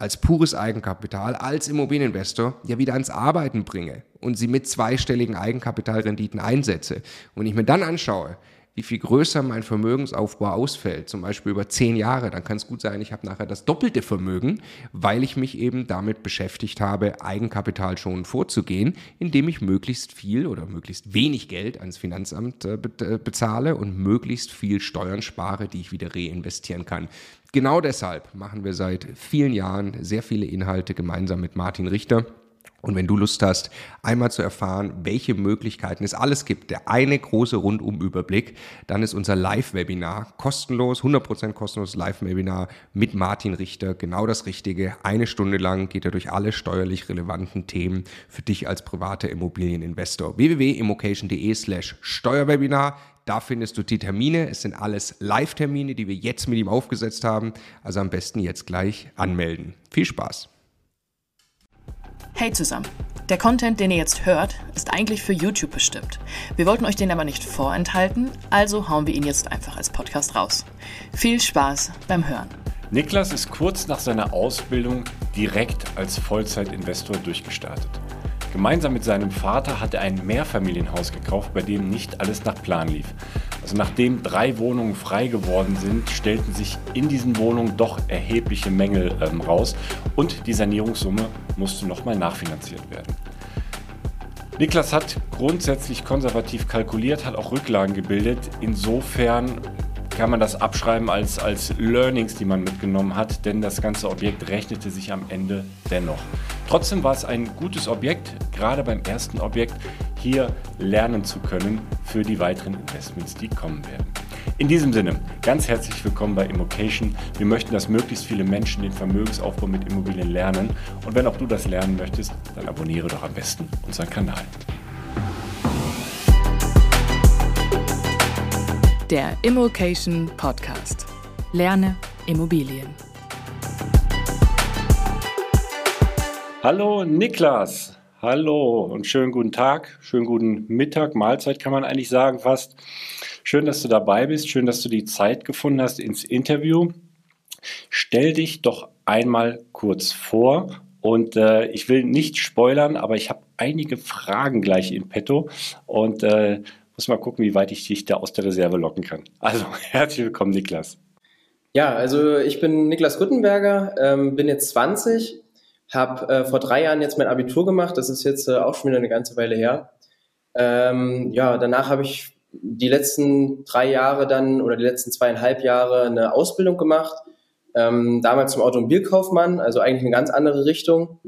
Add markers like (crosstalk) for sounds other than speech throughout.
als pures Eigenkapital, als Immobilieninvestor ja wieder ans Arbeiten bringe und sie mit zweistelligen Eigenkapitalrenditen einsetze. Und ich mir dann anschaue, wie viel größer mein Vermögensaufbau ausfällt, zum Beispiel über zehn Jahre, dann kann es gut sein, ich habe nachher das doppelte Vermögen, weil ich mich eben damit beschäftigt habe, Eigenkapital schon vorzugehen, indem ich möglichst viel oder möglichst wenig Geld ans Finanzamt äh, äh, bezahle und möglichst viel Steuern spare, die ich wieder reinvestieren kann. Genau deshalb machen wir seit vielen Jahren sehr viele Inhalte gemeinsam mit Martin Richter und wenn du Lust hast, einmal zu erfahren, welche Möglichkeiten es alles gibt, der eine große Rundumüberblick, dann ist unser Live-Webinar kostenlos, 100% kostenloses Live-Webinar mit Martin Richter genau das Richtige. Eine Stunde lang geht er durch alle steuerlich relevanten Themen für dich als privater Immobilieninvestor. www.immocation.de slash Steuerwebinar. Da findest du die Termine. Es sind alles Live-Termine, die wir jetzt mit ihm aufgesetzt haben. Also am besten jetzt gleich anmelden. Viel Spaß! Hey zusammen! Der Content, den ihr jetzt hört, ist eigentlich für YouTube bestimmt. Wir wollten euch den aber nicht vorenthalten, also hauen wir ihn jetzt einfach als Podcast raus. Viel Spaß beim Hören. Niklas ist kurz nach seiner Ausbildung direkt als Vollzeitinvestor durchgestartet. Gemeinsam mit seinem Vater hat er ein Mehrfamilienhaus gekauft, bei dem nicht alles nach Plan lief. Also nachdem drei Wohnungen frei geworden sind, stellten sich in diesen Wohnungen doch erhebliche Mängel ähm, raus und die Sanierungssumme musste nochmal nachfinanziert werden. Niklas hat grundsätzlich konservativ kalkuliert, hat auch Rücklagen gebildet. Insofern kann man das abschreiben als, als Learnings, die man mitgenommen hat, denn das ganze Objekt rechnete sich am Ende dennoch. Trotzdem war es ein gutes Objekt, gerade beim ersten Objekt hier lernen zu können für die weiteren Investments, die kommen werden. In diesem Sinne, ganz herzlich willkommen bei Immocation. Wir möchten, dass möglichst viele Menschen den Vermögensaufbau mit Immobilien lernen. Und wenn auch du das lernen möchtest, dann abonniere doch am besten unseren Kanal. Der Immocation Podcast. Lerne Immobilien. Hallo Niklas. Hallo und schönen guten Tag, schönen guten Mittag, Mahlzeit kann man eigentlich sagen fast. Schön, dass du dabei bist, schön, dass du die Zeit gefunden hast ins Interview. Stell dich doch einmal kurz vor und äh, ich will nicht spoilern, aber ich habe einige Fragen gleich in petto und äh, muss mal gucken, wie weit ich dich da aus der Reserve locken kann. Also, (laughs) herzlich willkommen, Niklas. Ja, also ich bin Niklas Rüttenberger, ähm, bin jetzt 20, habe äh, vor drei Jahren jetzt mein Abitur gemacht, das ist jetzt äh, auch schon wieder eine ganze Weile her. Ähm, ja, danach habe ich die letzten drei Jahre dann oder die letzten zweieinhalb Jahre eine Ausbildung gemacht, ähm, damals zum Automobilkaufmann, also eigentlich eine ganz andere Richtung.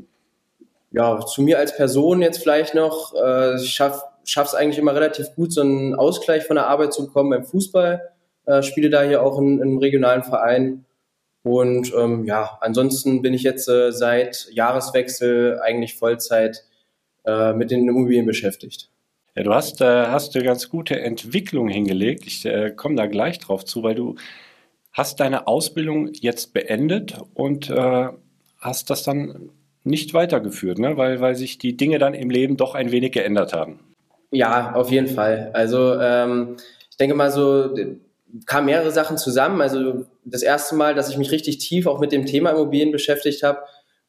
Ja, zu mir als Person jetzt vielleicht noch, äh, ich schaffe schaffe es eigentlich immer relativ gut, so einen Ausgleich von der Arbeit zu bekommen beim Fußball. Äh, spiele da hier auch in, in einem regionalen Verein. Und ähm, ja, ansonsten bin ich jetzt äh, seit Jahreswechsel eigentlich Vollzeit äh, mit den Immobilien beschäftigt. Ja, du hast, äh, hast eine ganz gute Entwicklung hingelegt. Ich äh, komme da gleich drauf zu, weil du hast deine Ausbildung jetzt beendet und äh, hast das dann nicht weitergeführt, ne? weil, weil sich die Dinge dann im Leben doch ein wenig geändert haben. Ja, auf jeden Fall. Also ähm, ich denke mal so, kamen mehrere Sachen zusammen. Also das erste Mal, dass ich mich richtig tief auch mit dem Thema Immobilien beschäftigt habe,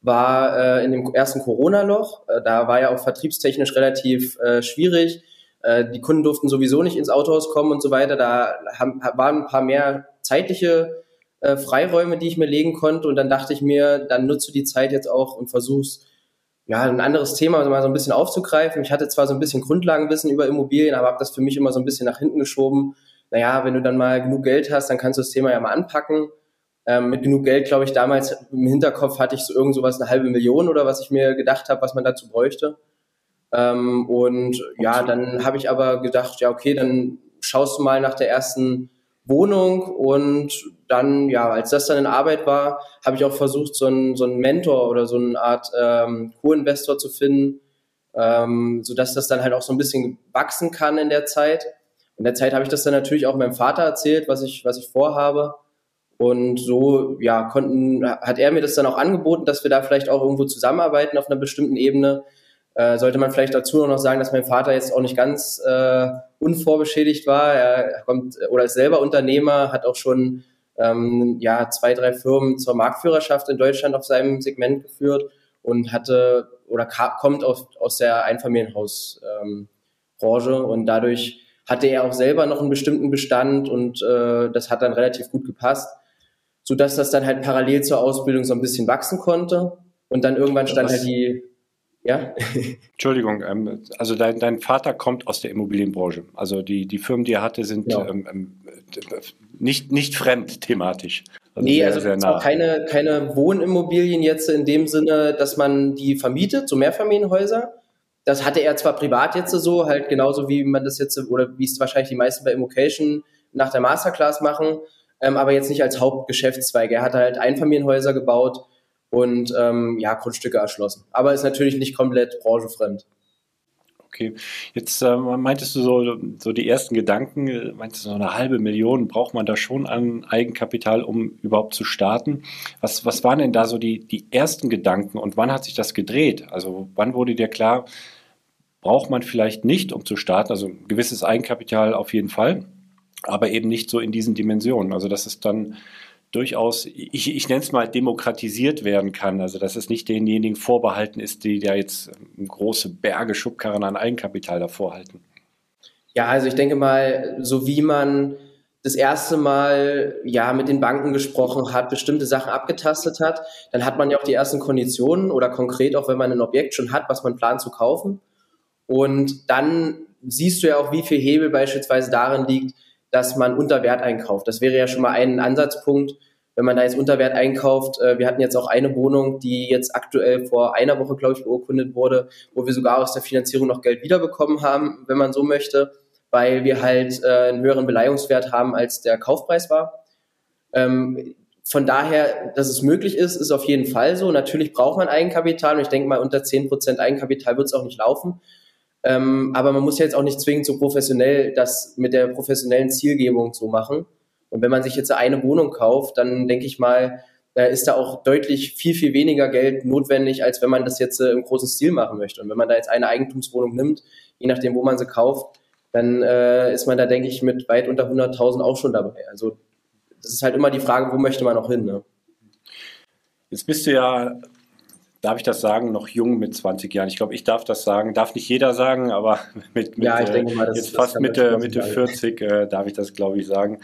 war äh, in dem ersten Corona-Loch. Äh, da war ja auch vertriebstechnisch relativ äh, schwierig. Äh, die Kunden durften sowieso nicht ins Autohaus kommen und so weiter. Da haben, waren ein paar mehr zeitliche äh, Freiräume, die ich mir legen konnte. Und dann dachte ich mir, dann nutze die Zeit jetzt auch und versuch's ja, ein anderes Thema mal so ein bisschen aufzugreifen. Ich hatte zwar so ein bisschen Grundlagenwissen über Immobilien, aber habe das für mich immer so ein bisschen nach hinten geschoben. Naja, wenn du dann mal genug Geld hast, dann kannst du das Thema ja mal anpacken. Ähm, mit genug Geld, glaube ich, damals im Hinterkopf hatte ich so irgend sowas eine halbe Million oder was ich mir gedacht habe, was man dazu bräuchte. Ähm, und ja, dann habe ich aber gedacht, ja, okay, dann schaust du mal nach der ersten Wohnung und dann, ja, als das dann in Arbeit war, habe ich auch versucht, so einen, so einen Mentor oder so eine Art ähm, Co-Investor zu finden, ähm, sodass das dann halt auch so ein bisschen wachsen kann in der Zeit. In der Zeit habe ich das dann natürlich auch meinem Vater erzählt, was ich, was ich vorhabe. Und so, ja, konnten, hat er mir das dann auch angeboten, dass wir da vielleicht auch irgendwo zusammenarbeiten auf einer bestimmten Ebene. Äh, sollte man vielleicht dazu noch sagen, dass mein Vater jetzt auch nicht ganz äh, unvorbeschädigt war. Er kommt oder ist selber Unternehmer, hat auch schon ähm, ja zwei, drei Firmen zur Marktführerschaft in Deutschland auf seinem Segment geführt und hatte oder kommt aus, aus der Einfamilienhausbranche ähm, und dadurch hatte er auch selber noch einen bestimmten Bestand und äh, das hat dann relativ gut gepasst, so dass das dann halt parallel zur Ausbildung so ein bisschen wachsen konnte und dann irgendwann stand Was? halt die ja. (laughs) Entschuldigung, ähm, also dein, dein Vater kommt aus der Immobilienbranche. Also die, die Firmen, die er hatte, sind ja. ähm, ähm nicht, nicht fremd thematisch. Also nee, sehr, also sehr nah. keine, keine Wohnimmobilien jetzt in dem Sinne, dass man die vermietet, so Mehrfamilienhäuser. Das hatte er zwar privat jetzt so, halt genauso wie man das jetzt, oder wie es wahrscheinlich die meisten bei Immocation nach der Masterclass machen, ähm, aber jetzt nicht als Hauptgeschäftszweig. Er hat halt Einfamilienhäuser gebaut, und ähm, ja, Grundstücke erschlossen. Aber ist natürlich nicht komplett branchefremd. Okay, jetzt äh, meintest du so, so die ersten Gedanken, äh, meintest du so eine halbe Million, braucht man da schon an Eigenkapital, um überhaupt zu starten? Was, was waren denn da so die, die ersten Gedanken und wann hat sich das gedreht? Also wann wurde dir klar, braucht man vielleicht nicht, um zu starten? Also ein gewisses Eigenkapital auf jeden Fall, aber eben nicht so in diesen Dimensionen. Also das ist dann durchaus, ich, ich nenne es mal, demokratisiert werden kann. Also dass es nicht denjenigen vorbehalten ist, die da jetzt ähm, große Berge Schubkarren an Eigenkapital davor halten. Ja, also ich denke mal, so wie man das erste Mal ja mit den Banken gesprochen hat, bestimmte Sachen abgetastet hat, dann hat man ja auch die ersten Konditionen oder konkret auch, wenn man ein Objekt schon hat, was man plant zu kaufen. Und dann siehst du ja auch, wie viel Hebel beispielsweise darin liegt, dass man unter Wert einkauft. Das wäre ja schon mal ein Ansatzpunkt, wenn man da jetzt unter Wert einkauft. Äh, wir hatten jetzt auch eine Wohnung, die jetzt aktuell vor einer Woche, glaube ich, beurkundet wurde, wo wir sogar aus der Finanzierung noch Geld wiederbekommen haben, wenn man so möchte, weil wir halt äh, einen höheren Beleihungswert haben, als der Kaufpreis war. Ähm, von daher, dass es möglich ist, ist auf jeden Fall so. Natürlich braucht man Eigenkapital und ich denke mal, unter 10% Eigenkapital wird es auch nicht laufen. Ähm, aber man muss jetzt auch nicht zwingend so professionell das mit der professionellen Zielgebung so machen. Und wenn man sich jetzt eine Wohnung kauft, dann denke ich mal, äh, ist da auch deutlich viel, viel weniger Geld notwendig, als wenn man das jetzt äh, im großen Stil machen möchte. Und wenn man da jetzt eine Eigentumswohnung nimmt, je nachdem, wo man sie kauft, dann äh, ist man da, denke ich, mit weit unter 100.000 auch schon dabei. Also das ist halt immer die Frage, wo möchte man auch hin. Ne? Jetzt bist du ja darf ich das sagen, noch jung mit 20 Jahren. Ich glaube, ich darf das sagen, darf nicht jeder sagen, aber (laughs) mit, mit ja, denke mal, das, jetzt fast Mitte, Mitte 40 äh, darf ich das, glaube ich, sagen.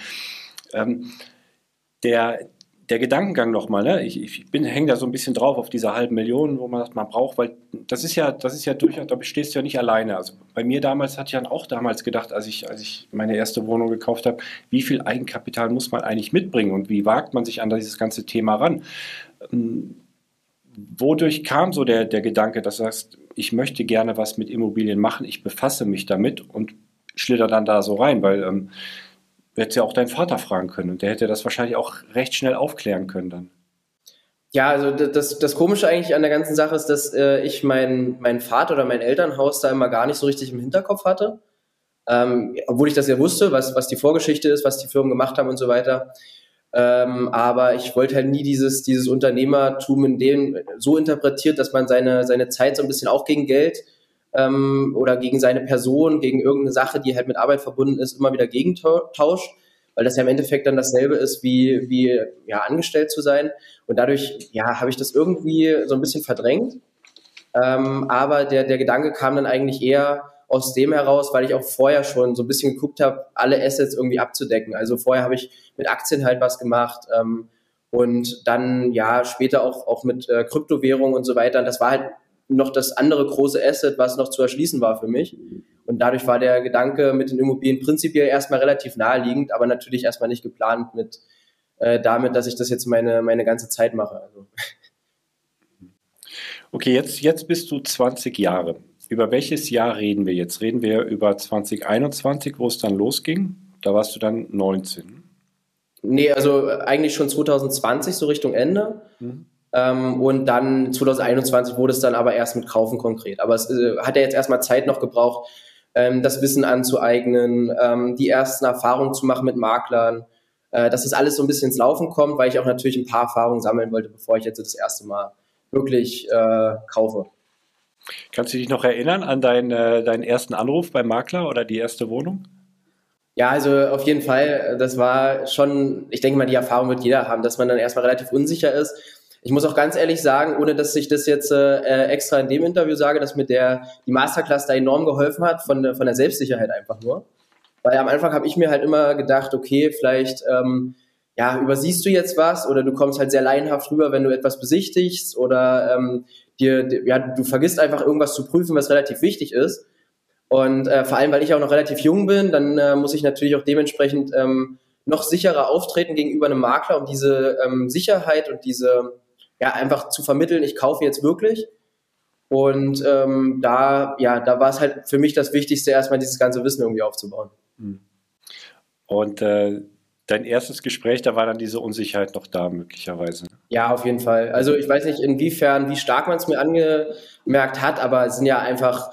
Ähm, der, der Gedankengang nochmal, ne? ich, ich bin hänge da so ein bisschen drauf auf diese halben Millionen, wo man das mal braucht, weil das ist ja, das ist ja durchaus, da stehst du ja nicht alleine. Also bei mir damals hatte ich dann auch damals gedacht, als ich, als ich meine erste Wohnung gekauft habe, wie viel Eigenkapital muss man eigentlich mitbringen und wie wagt man sich an dieses ganze Thema ran? Ähm, wodurch kam so der, der Gedanke, dass du sagst, ich möchte gerne was mit Immobilien machen, ich befasse mich damit und schlitter dann da so rein, weil ähm, du hättest ja auch deinen Vater fragen können und der hätte das wahrscheinlich auch recht schnell aufklären können dann. Ja, also das, das Komische eigentlich an der ganzen Sache ist, dass äh, ich mein, mein Vater oder mein Elternhaus da immer gar nicht so richtig im Hinterkopf hatte. Ähm, obwohl ich das ja wusste, was, was die Vorgeschichte ist, was die Firmen gemacht haben und so weiter. Ähm, aber ich wollte halt nie dieses, dieses Unternehmertum in dem so interpretiert, dass man seine, seine Zeit so ein bisschen auch gegen Geld ähm, oder gegen seine Person, gegen irgendeine Sache, die halt mit Arbeit verbunden ist, immer wieder gegentauscht. weil das ja im Endeffekt dann dasselbe ist, wie, wie ja, angestellt zu sein. Und dadurch ja, habe ich das irgendwie so ein bisschen verdrängt. Ähm, aber der, der Gedanke kam dann eigentlich eher aus dem heraus, weil ich auch vorher schon so ein bisschen geguckt habe, alle Assets irgendwie abzudecken. Also vorher habe ich mit Aktien halt was gemacht ähm, und dann ja später auch, auch mit äh, Kryptowährungen und so weiter. Und das war halt noch das andere große Asset, was noch zu erschließen war für mich. Und dadurch war der Gedanke mit den Immobilien prinzipiell erstmal relativ naheliegend, aber natürlich erstmal nicht geplant mit äh, damit, dass ich das jetzt meine, meine ganze Zeit mache. Also. Okay, jetzt, jetzt bist du 20 Jahre. Über welches Jahr reden wir jetzt? Reden wir über 2021, wo es dann losging? Da warst du dann 19. Nee, also eigentlich schon 2020, so Richtung Ende. Mhm. Ähm, und dann 2021 wurde es dann aber erst mit Kaufen konkret. Aber es äh, hat ja jetzt erstmal Zeit noch gebraucht, ähm, das Wissen anzueignen, ähm, die ersten Erfahrungen zu machen mit Maklern, äh, dass das alles so ein bisschen ins Laufen kommt, weil ich auch natürlich ein paar Erfahrungen sammeln wollte, bevor ich jetzt das erste Mal wirklich äh, kaufe. Kannst du dich noch erinnern an deinen, äh, deinen ersten Anruf beim Makler oder die erste Wohnung? Ja, also auf jeden Fall, das war schon, ich denke mal, die Erfahrung wird jeder haben, dass man dann erstmal relativ unsicher ist. Ich muss auch ganz ehrlich sagen, ohne dass ich das jetzt äh, extra in dem Interview sage, dass mir der die Masterclass da enorm geholfen hat von der, von der Selbstsicherheit einfach nur. Weil am Anfang habe ich mir halt immer gedacht, okay, vielleicht ähm, ja, übersiehst du jetzt was oder du kommst halt sehr laienhaft rüber, wenn du etwas besichtigst oder ähm, dir, ja, du vergisst einfach irgendwas zu prüfen, was relativ wichtig ist. Und äh, vor allem, weil ich auch noch relativ jung bin, dann äh, muss ich natürlich auch dementsprechend ähm, noch sicherer auftreten gegenüber einem Makler, um diese ähm, Sicherheit und diese, ja, einfach zu vermitteln, ich kaufe jetzt wirklich. Und ähm, da, ja, da war es halt für mich das Wichtigste, erstmal dieses ganze Wissen irgendwie aufzubauen. Hm. Und äh, dein erstes Gespräch, da war dann diese Unsicherheit noch da, möglicherweise. Ja, auf jeden Fall. Also ich weiß nicht, inwiefern, wie stark man es mir angemerkt hat, aber es sind ja einfach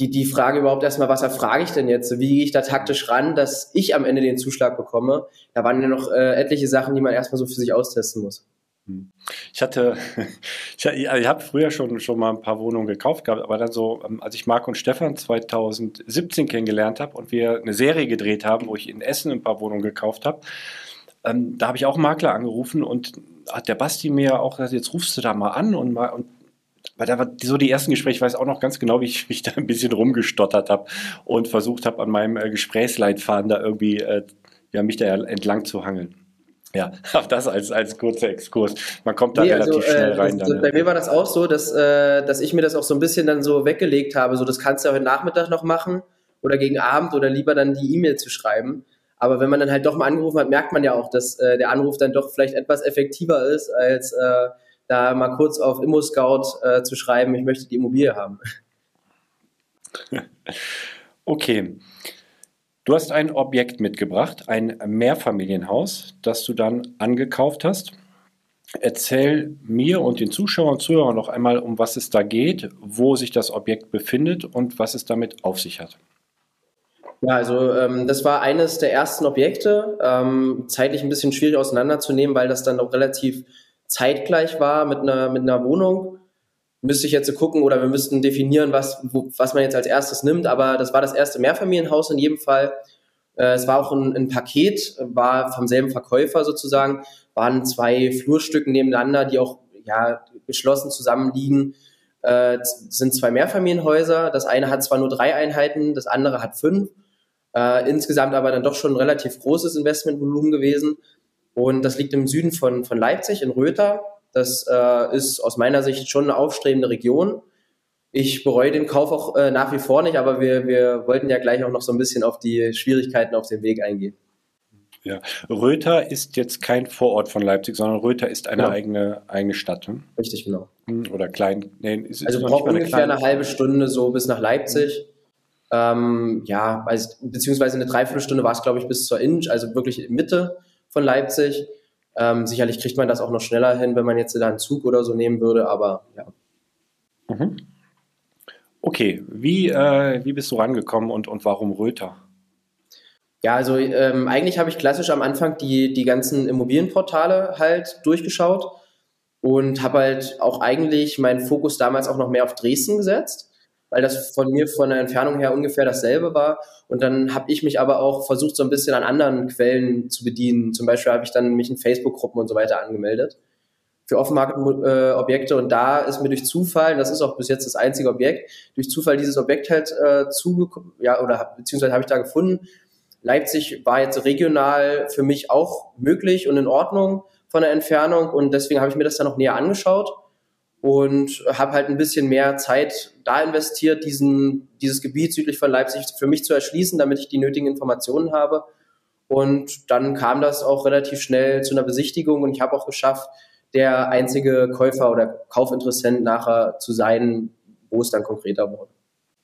die, die Frage überhaupt erstmal, was erfrage ich denn jetzt? Wie gehe ich da taktisch ran, dass ich am Ende den Zuschlag bekomme? Da waren ja noch äh, etliche Sachen, die man erstmal so für sich austesten muss. Hm. Ich hatte, (laughs) ich, ich habe früher schon, schon mal ein paar Wohnungen gekauft gehabt, aber dann so, ähm, als ich Marc und Stefan 2017 kennengelernt habe und wir eine Serie gedreht haben, wo ich in Essen ein paar Wohnungen gekauft habe, ähm, da habe ich auch einen Makler angerufen und hat der Basti mir auch gesagt, jetzt rufst du da mal an und mal, und weil da war so die ersten Gespräche, ich weiß auch noch ganz genau, wie ich (laughs) mich da ein bisschen rumgestottert habe und versucht habe, an meinem äh, Gesprächsleitfaden da irgendwie äh, ja, mich da entlang zu hangeln. Ja, (laughs) auch das als, als kurzer Exkurs. Man kommt da nee, relativ also, schnell äh, rein. Das, dann, bei mir war das auch so, dass, äh, dass ich mir das auch so ein bisschen dann so weggelegt habe. So, das kannst du ja heute Nachmittag noch machen oder gegen Abend oder lieber dann die E-Mail zu schreiben. Aber wenn man dann halt doch mal angerufen hat, merkt man ja auch, dass äh, der Anruf dann doch vielleicht etwas effektiver ist, als äh, da mal kurz auf ImmoScout äh, zu schreiben, ich möchte die Immobilie haben. (laughs) Okay. Du hast ein Objekt mitgebracht, ein Mehrfamilienhaus, das du dann angekauft hast. Erzähl mir und den Zuschauern und Zuhörern noch einmal, um was es da geht, wo sich das Objekt befindet und was es damit auf sich hat. Ja, also ähm, das war eines der ersten Objekte, ähm, zeitlich ein bisschen schwierig auseinanderzunehmen, weil das dann auch relativ zeitgleich war mit einer, mit einer Wohnung müsste ich jetzt gucken oder wir müssten definieren, was, wo, was man jetzt als erstes nimmt. Aber das war das erste Mehrfamilienhaus in jedem Fall. Äh, es war auch ein, ein, Paket, war vom selben Verkäufer sozusagen, waren zwei Flurstücken nebeneinander, die auch ja, geschlossen zusammenliegen. Äh, sind zwei Mehrfamilienhäuser. Das eine hat zwar nur drei Einheiten, das andere hat fünf. Äh, insgesamt aber dann doch schon ein relativ großes Investmentvolumen gewesen. Und das liegt im Süden von, von Leipzig in Röther. Das äh, ist aus meiner Sicht schon eine aufstrebende Region. Ich bereue den Kauf auch äh, nach wie vor nicht, aber wir, wir wollten ja gleich auch noch so ein bisschen auf die Schwierigkeiten auf dem Weg eingehen. Ja, Röther ist jetzt kein Vorort von Leipzig, sondern Röther ist eine genau. eigene, eigene Stadt. Hm? Richtig, genau. Hm, oder klein. Nee, ist, also wir brauchen ungefähr eine, eine halbe Stunde so bis nach Leipzig. Ähm, ja, also, beziehungsweise eine Dreiviertelstunde war es, glaube ich, bis zur Innenstadt, also wirklich Mitte von Leipzig. Ähm, sicherlich kriegt man das auch noch schneller hin, wenn man jetzt da einen Zug oder so nehmen würde, aber ja. Mhm. Okay, wie, äh, wie bist du rangekommen und, und warum Röther? Ja, also ähm, eigentlich habe ich klassisch am Anfang die, die ganzen Immobilienportale halt durchgeschaut und habe halt auch eigentlich meinen Fokus damals auch noch mehr auf Dresden gesetzt. Weil das von mir von der Entfernung her ungefähr dasselbe war. Und dann habe ich mich aber auch versucht, so ein bisschen an anderen Quellen zu bedienen. Zum Beispiel habe ich dann mich in Facebook-Gruppen und so weiter angemeldet für Off-Market-Objekte. Und da ist mir durch Zufall, das ist auch bis jetzt das einzige Objekt, durch Zufall dieses Objekt halt äh, zugekommen, ja, oder beziehungsweise habe ich da gefunden. Leipzig war jetzt regional für mich auch möglich und in Ordnung von der Entfernung und deswegen habe ich mir das dann noch näher angeschaut und habe halt ein bisschen mehr Zeit da investiert, diesen, dieses Gebiet südlich von Leipzig für mich zu erschließen, damit ich die nötigen Informationen habe. Und dann kam das auch relativ schnell zu einer Besichtigung und ich habe auch geschafft, der einzige Käufer oder Kaufinteressent nachher zu sein, wo es dann konkreter wurde.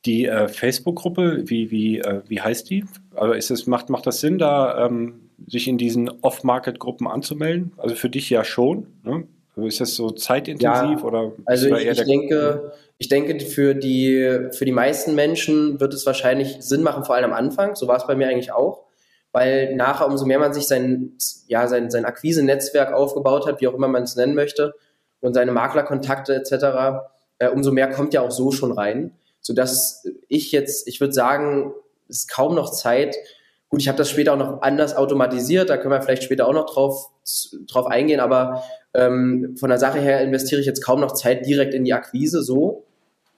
Die äh, Facebook-Gruppe, wie, wie, äh, wie heißt die? Also ist es, macht, macht das Sinn, da ähm, sich in diesen Off-Market-Gruppen anzumelden? Also für dich ja schon. Ne? Also ist das so zeitintensiv ja, oder? Also ich, ich denke, ich denke für die für die meisten Menschen wird es wahrscheinlich Sinn machen, vor allem am Anfang. So war es bei mir eigentlich auch weil nachher, umso mehr man sich sein, ja, sein, sein Akquise-Netzwerk aufgebaut hat, wie auch immer man es nennen möchte, und seine Maklerkontakte etc., äh, umso mehr kommt ja auch so schon rein, sodass ich jetzt, ich würde sagen, es ist kaum noch Zeit. Gut, ich habe das später auch noch anders automatisiert, da können wir vielleicht später auch noch drauf, drauf eingehen, aber ähm, von der Sache her investiere ich jetzt kaum noch Zeit direkt in die Akquise so,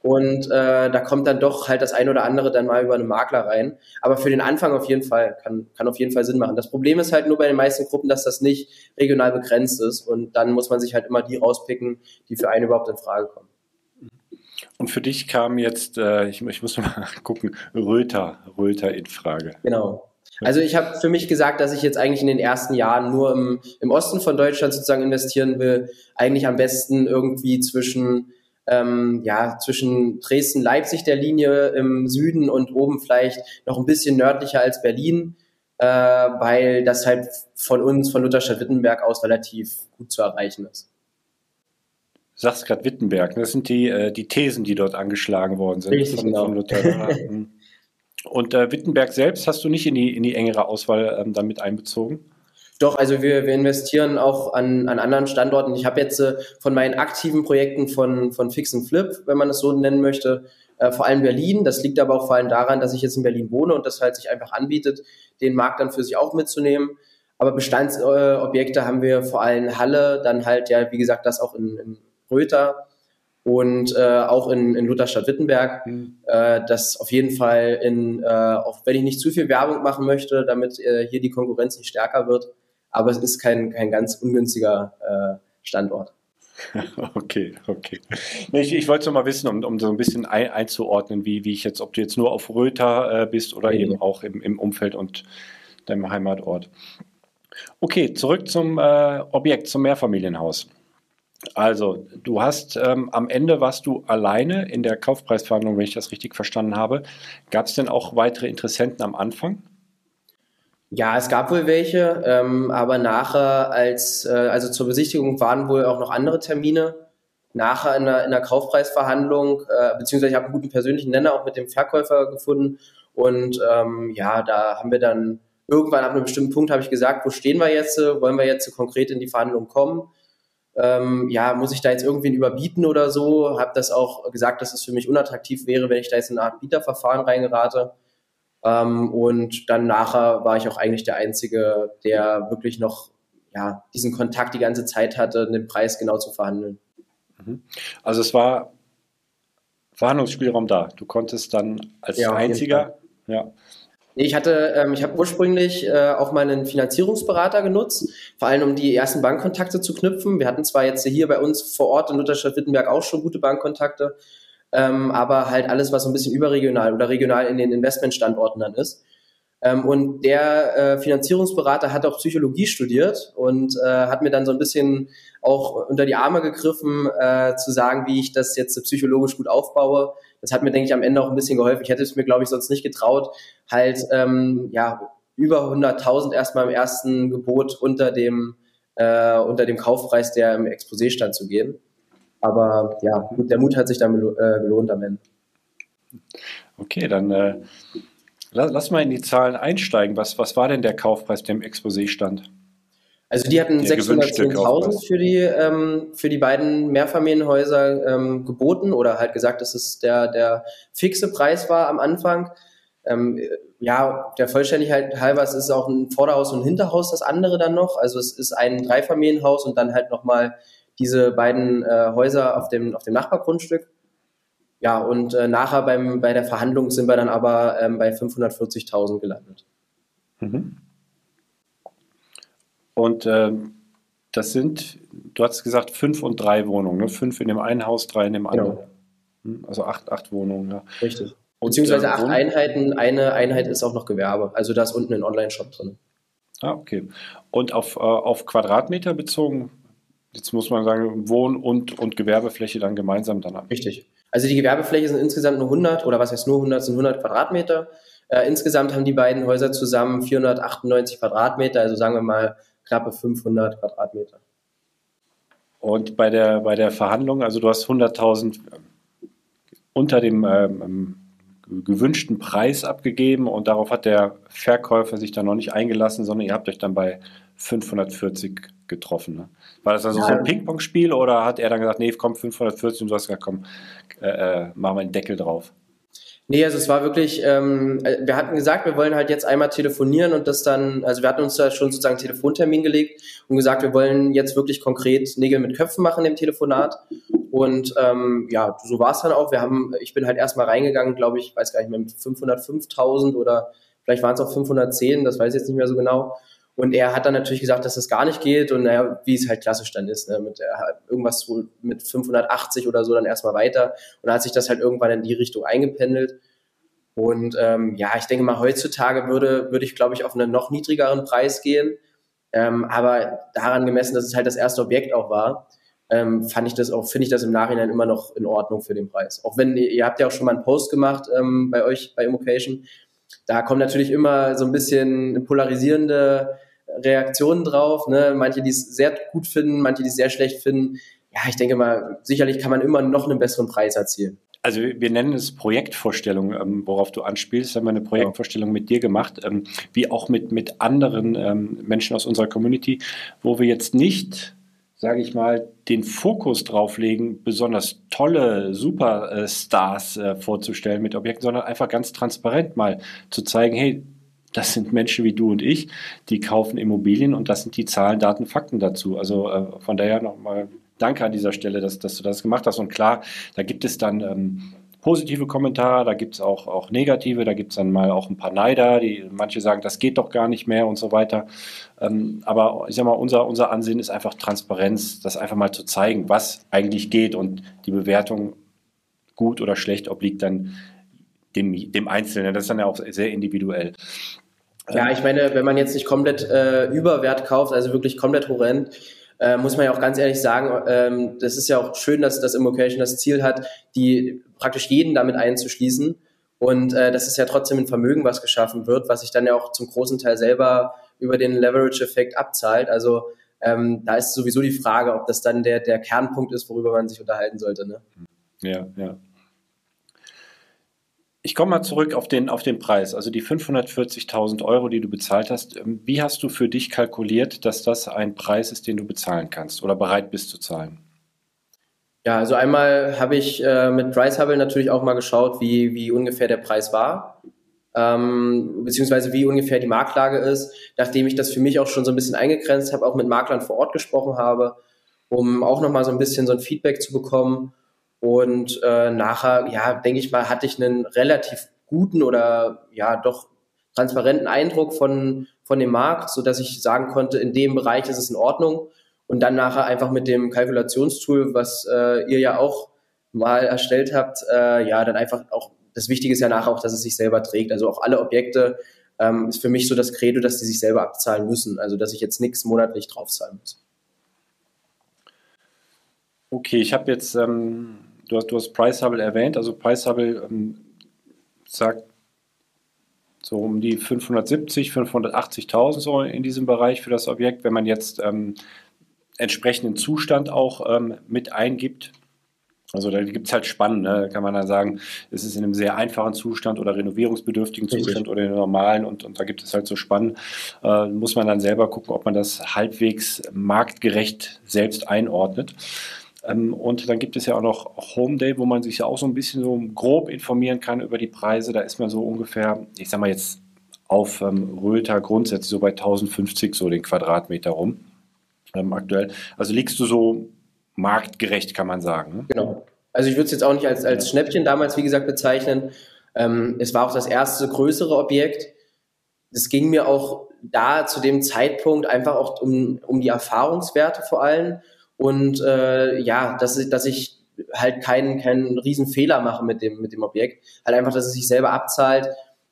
und äh, da kommt dann doch halt das ein oder andere dann mal über einen Makler rein. Aber für den Anfang auf jeden Fall, kann, kann auf jeden Fall Sinn machen. Das Problem ist halt nur bei den meisten Gruppen, dass das nicht regional begrenzt ist. Und dann muss man sich halt immer die rauspicken, die für einen überhaupt in Frage kommen. Und für dich kam jetzt, äh, ich, ich muss mal (laughs) gucken, Röter, Röter in Frage. Genau. Also ich habe für mich gesagt, dass ich jetzt eigentlich in den ersten Jahren nur im, im Osten von Deutschland sozusagen investieren will. Eigentlich am besten irgendwie zwischen ähm, ja, zwischen Dresden-Leipzig der Linie im Süden und oben vielleicht noch ein bisschen nördlicher als Berlin, äh, weil das halt von uns, von Lutherstadt-Wittenberg aus relativ gut zu erreichen ist. Du sagst gerade Wittenberg, ne? das sind die, äh, die Thesen, die dort angeschlagen worden sind Richtig, von, genau. von Luther. (laughs) Und äh, Wittenberg selbst hast du nicht in die, in die engere Auswahl ähm, damit einbezogen? Doch, also wir, wir investieren auch an, an anderen Standorten. Ich habe jetzt äh, von meinen aktiven Projekten von, von Fix and Flip, wenn man es so nennen möchte, äh, vor allem Berlin. Das liegt aber auch vor allem daran, dass ich jetzt in Berlin wohne und das halt sich einfach anbietet, den Markt dann für sich auch mitzunehmen. Aber Bestandsobjekte haben wir vor allem Halle, dann halt ja, wie gesagt, das auch in, in Röther und äh, auch in, in Lutherstadt-Wittenberg. Mhm. Äh, das auf jeden Fall in, äh, auch wenn ich nicht zu viel Werbung machen möchte, damit äh, hier die Konkurrenz nicht stärker wird, aber es ist kein, kein ganz ungünstiger äh, Standort. (laughs) Okay, okay. Ich, ich wollte es noch mal wissen, um, um so ein bisschen ein, einzuordnen, wie, wie ich jetzt, ob du jetzt nur auf Röther äh, bist oder mhm. eben auch im, im Umfeld und deinem Heimatort. Okay, zurück zum äh, Objekt, zum Mehrfamilienhaus. Also, du hast ähm, am Ende warst du alleine in der Kaufpreisverhandlung, wenn ich das richtig verstanden habe. Gab es denn auch weitere Interessenten am Anfang? Ja, es gab wohl welche, ähm, aber nachher als, äh, also zur Besichtigung waren wohl auch noch andere Termine. Nachher in der, in der Kaufpreisverhandlung, äh, beziehungsweise ich habe einen guten persönlichen Nenner auch mit dem Verkäufer gefunden. Und ähm, ja, da haben wir dann irgendwann ab einem bestimmten Punkt habe ich gesagt, wo stehen wir jetzt? Wollen wir jetzt konkret in die Verhandlung kommen? Ähm, ja, muss ich da jetzt irgendwen überbieten oder so? Habe das auch gesagt, dass es für mich unattraktiv wäre, wenn ich da jetzt in eine Art Bieterverfahren reingerate. Ähm, und dann nachher war ich auch eigentlich der Einzige, der wirklich noch ja, diesen Kontakt die ganze Zeit hatte, den Preis genau zu verhandeln. Mhm. Also es war Verhandlungsspielraum da. Du konntest dann als ja, Einziger, ja. Ich hatte, ähm, ich habe ursprünglich äh, auch meinen Finanzierungsberater genutzt, vor allem um die ersten Bankkontakte zu knüpfen. Wir hatten zwar jetzt hier bei uns vor Ort in Lutherstadt-Wittenberg auch schon gute Bankkontakte, ähm, aber halt alles, was so ein bisschen überregional oder regional in den Investmentstandorten dann ist. Ähm, und der äh, Finanzierungsberater hat auch Psychologie studiert und äh, hat mir dann so ein bisschen auch unter die Arme gegriffen, äh, zu sagen, wie ich das jetzt psychologisch gut aufbaue. Das hat mir, denke ich, am Ende auch ein bisschen geholfen. Ich hätte es mir, glaube ich, sonst nicht getraut, halt ähm, ja über 100.000 erstmal im ersten Gebot unter dem äh, unter dem Kaufpreis, der im Exposé stand, zu gehen. Aber ja, gut, der Mut hat sich dann äh, gelohnt am Ende. Okay, dann äh, lass, lass, mal in die Zahlen einsteigen. Was, was war denn der Kaufpreis, der im Exposé stand? Also die hatten 610.000 für die ähm, für die beiden Mehrfamilienhäuser ähm, geboten oder halt gesagt, dass es der der fixe Preis war am Anfang. Ähm, ja, der Vollständigkeit halber, es ist auch ein Vorderhaus und ein Hinterhaus, das andere dann noch. Also es ist ein Dreifamilienhaus und dann halt nochmal diese beiden äh, Häuser auf dem, auf dem Nachbargrundstück. Ja, und äh, nachher beim, bei der Verhandlung sind wir dann aber ähm, bei 540.000 gelandet. Mhm. Und ähm, das sind, du hast gesagt, fünf und drei Wohnungen, ne? fünf in dem einen Haus, drei in dem anderen. Genau. Also acht, acht Wohnungen, ja. Richtig. Beziehungsweise acht Einheiten, eine Einheit ist auch noch Gewerbe. Also da ist unten ein Online-Shop drin. Ah, okay. Und auf, äh, auf Quadratmeter bezogen, jetzt muss man sagen, Wohn- und, und Gewerbefläche dann gemeinsam dann ab. Richtig. Also die Gewerbefläche sind insgesamt nur 100 oder was heißt nur 100, sind 100 Quadratmeter. Äh, insgesamt haben die beiden Häuser zusammen 498 Quadratmeter, also sagen wir mal knappe 500 Quadratmeter. Und bei der, bei der Verhandlung, also du hast 100.000 unter dem ähm, gewünschten Preis abgegeben und darauf hat der Verkäufer sich dann noch nicht eingelassen, sondern ihr habt euch dann bei 540 getroffen. Ne? War das also ja. so ein Ping-Pong-Spiel oder hat er dann gesagt, nee, komm, 540 und du hast gesagt, komm, äh, äh, machen wir einen Deckel drauf? Nee, also es war wirklich, ähm, äh, wir hatten gesagt, wir wollen halt jetzt einmal telefonieren und das dann, also wir hatten uns da schon sozusagen einen Telefontermin gelegt und gesagt, wir wollen jetzt wirklich konkret Nägel mit Köpfen machen im Telefonat. Und ähm, ja, so war es dann auch. Wir haben, ich bin halt erstmal reingegangen, glaube ich, weiß gar nicht mehr, mit 505.000 oder vielleicht waren es auch 510, das weiß ich jetzt nicht mehr so genau. Und er hat dann natürlich gesagt, dass das gar nicht geht und naja, wie es halt klassisch dann ist, ne, mit er irgendwas mit 580 oder so dann erstmal weiter und hat sich das halt irgendwann in die Richtung eingependelt. Und ähm, ja, ich denke mal, heutzutage würde, würde ich, glaube ich, auf einen noch niedrigeren Preis gehen. Ähm, aber daran gemessen, dass es halt das erste Objekt auch war, ähm, fand ich das auch, finde ich das im Nachhinein immer noch in Ordnung für den Preis. Auch wenn ihr habt ja auch schon mal einen Post gemacht ähm, bei euch bei Immocation. Da kommen natürlich immer so ein bisschen polarisierende Reaktionen drauf. Ne? Manche, die es sehr gut finden, manche, die es sehr schlecht finden. Ja, ich denke mal, sicherlich kann man immer noch einen besseren Preis erzielen. Also wir nennen es Projektvorstellung, ähm, worauf du anspielst. Haben wir eine Projektvorstellung mit dir gemacht, ähm, wie auch mit, mit anderen ähm, Menschen aus unserer Community, wo wir jetzt nicht, sage ich mal, den Fokus drauflegen, besonders tolle Superstars äh, vorzustellen mit Objekten, sondern einfach ganz transparent mal zu zeigen, hey, das sind Menschen wie du und ich, die kaufen Immobilien und das sind die Zahlen, Daten, Fakten dazu. Also äh, von daher nochmal danke an dieser Stelle, dass, dass, du das gemacht hast. Und klar, da gibt es dann ähm, positive Kommentare, da gibt es auch, auch negative, da gibt es dann mal auch ein paar Neider, die manche sagen, das geht doch gar nicht mehr und so weiter. Ähm, aber ich sag mal, unser, unser Ansehen ist einfach Transparenz, das einfach mal zu zeigen, was eigentlich geht und die Bewertung gut oder schlecht obliegt dann dem, dem Einzelnen. Das ist dann ja auch sehr individuell. Ja, ich meine, wenn man jetzt nicht komplett äh, Überwert kauft, also wirklich komplett horrend, äh, muss man ja auch ganz ehrlich sagen, ähm, das ist ja auch schön, dass das Immocation das Ziel hat, die praktisch jeden damit einzuschließen. Und äh, das ist ja trotzdem ein Vermögen, was geschaffen wird, was sich dann ja auch zum großen Teil selber über den Leverage-Effekt abzahlt. Also ähm, da ist sowieso die Frage, ob das dann der, der Kernpunkt ist, worüber man sich unterhalten sollte. Ne? Ja, ja. Ich komme mal zurück auf den, auf den Preis, also die 540.000 Euro, die du bezahlt hast. Ähm, wie hast du für dich kalkuliert, dass das ein Preis ist, den du bezahlen kannst oder bereit bist zu zahlen? Ja, also einmal habe ich äh, mit Price Hubble natürlich auch mal geschaut, wie, wie ungefähr der Preis war, ähm, beziehungsweise wie ungefähr die Marktlage ist, nachdem ich das für mich auch schon so ein bisschen eingegrenzt habe, auch mit Maklern vor Ort gesprochen habe, um auch nochmal so ein bisschen so ein Feedback zu bekommen und äh, nachher, ja, denke ich mal, hatte ich einen relativ guten oder ja doch transparenten Eindruck von, von dem Markt, so dass ich sagen konnte, in dem Bereich ist es in Ordnung. Und dann nachher einfach mit dem Kalkulationstool, was äh, ihr ja auch mal erstellt habt, äh, ja, dann einfach auch, das Wichtige ist ja nachher auch, dass es sich selber trägt. Also auch alle Objekte ähm, ist für mich so das Credo, dass die sich selber abzahlen müssen. Also dass ich jetzt nichts monatlich draufzahlen muss. Okay, ich habe jetzt ähm, du hast, du hast Price Hubble erwähnt, also Price Hubble ähm, sagt so um die 570, 580.000 so in diesem Bereich für das Objekt. Wenn man jetzt ähm, entsprechenden Zustand auch ähm, mit eingibt, Also da gibt es halt Spannen, ne? kann man dann sagen, es ist in einem sehr einfachen Zustand oder renovierungsbedürftigen Richtig. Zustand oder in einem normalen und, und da gibt es halt so Spannen. Äh, muss man dann selber gucken, ob man das halbwegs marktgerecht selbst einordnet. Ähm, und dann gibt es ja auch noch Home Day, wo man sich ja auch so ein bisschen so grob informieren kann über die Preise. Da ist man so ungefähr, ich sag mal jetzt auf ähm, Röther grundsätzlich so bei 1050 so den Quadratmeter rum ähm, aktuell. Also liegst du so marktgerecht, kann man sagen. Ne? Genau. Also ich würde es jetzt auch nicht als, als Schnäppchen damals, wie gesagt, bezeichnen. Ähm, es war auch das erste größere Objekt. Es ging mir auch da zu dem Zeitpunkt einfach auch um, um die Erfahrungswerte vor allem. Und äh, ja, dass, dass ich halt keinen, keinen riesen Fehler mache mit dem, mit dem Objekt. Halt einfach, dass es sich selber abzahlt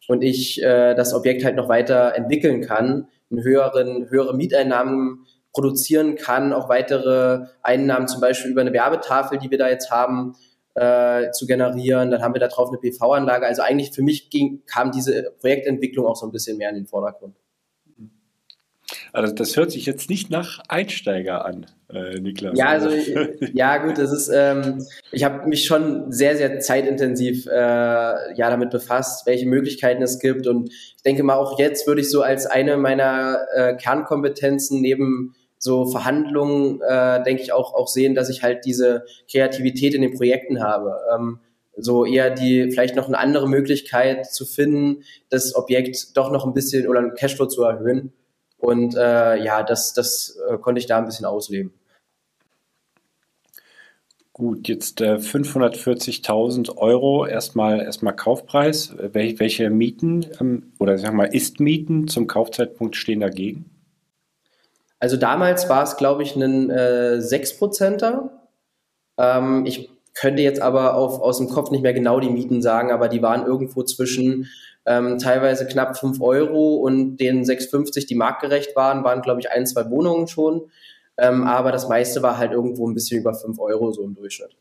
und ich äh, das Objekt halt noch weiter entwickeln kann, einen höheren, höhere Mieteinnahmen produzieren kann, auch weitere Einnahmen zum Beispiel über eine Werbetafel, die wir da jetzt haben, äh, zu generieren. Dann haben wir da drauf eine PV-Anlage. Also eigentlich für mich ging, kam diese Projektentwicklung auch so ein bisschen mehr in den Vordergrund. Also das hört sich jetzt nicht nach Einsteiger an, äh, Niklas. Ja, also ja gut, das ist. Ähm, ich habe mich schon sehr, sehr zeitintensiv äh, ja damit befasst, welche Möglichkeiten es gibt und ich denke mal auch jetzt würde ich so als eine meiner äh, Kernkompetenzen neben so Verhandlungen, äh, denke ich, auch, auch sehen, dass ich halt diese Kreativität in den Projekten habe. Ähm, so eher die, vielleicht noch eine andere Möglichkeit zu finden, das Objekt doch noch ein bisschen oder ein Cashflow zu erhöhen. Und äh, ja, das, das äh, konnte ich da ein bisschen ausleben. Gut, jetzt äh, 540.000 Euro erstmal erstmal Kaufpreis. Wel welche Mieten ähm, oder sagen wir mal Ist-Mieten zum Kaufzeitpunkt stehen dagegen? Also damals war es, glaube ich, ein äh, 6%er. Ähm, ich könnte jetzt aber auf, aus dem Kopf nicht mehr genau die Mieten sagen, aber die waren irgendwo zwischen ähm, teilweise knapp 5 Euro und den 6,50, die marktgerecht waren, waren, glaube ich, ein, zwei Wohnungen schon. Ähm, aber das meiste war halt irgendwo ein bisschen über 5 Euro so im Durchschnitt.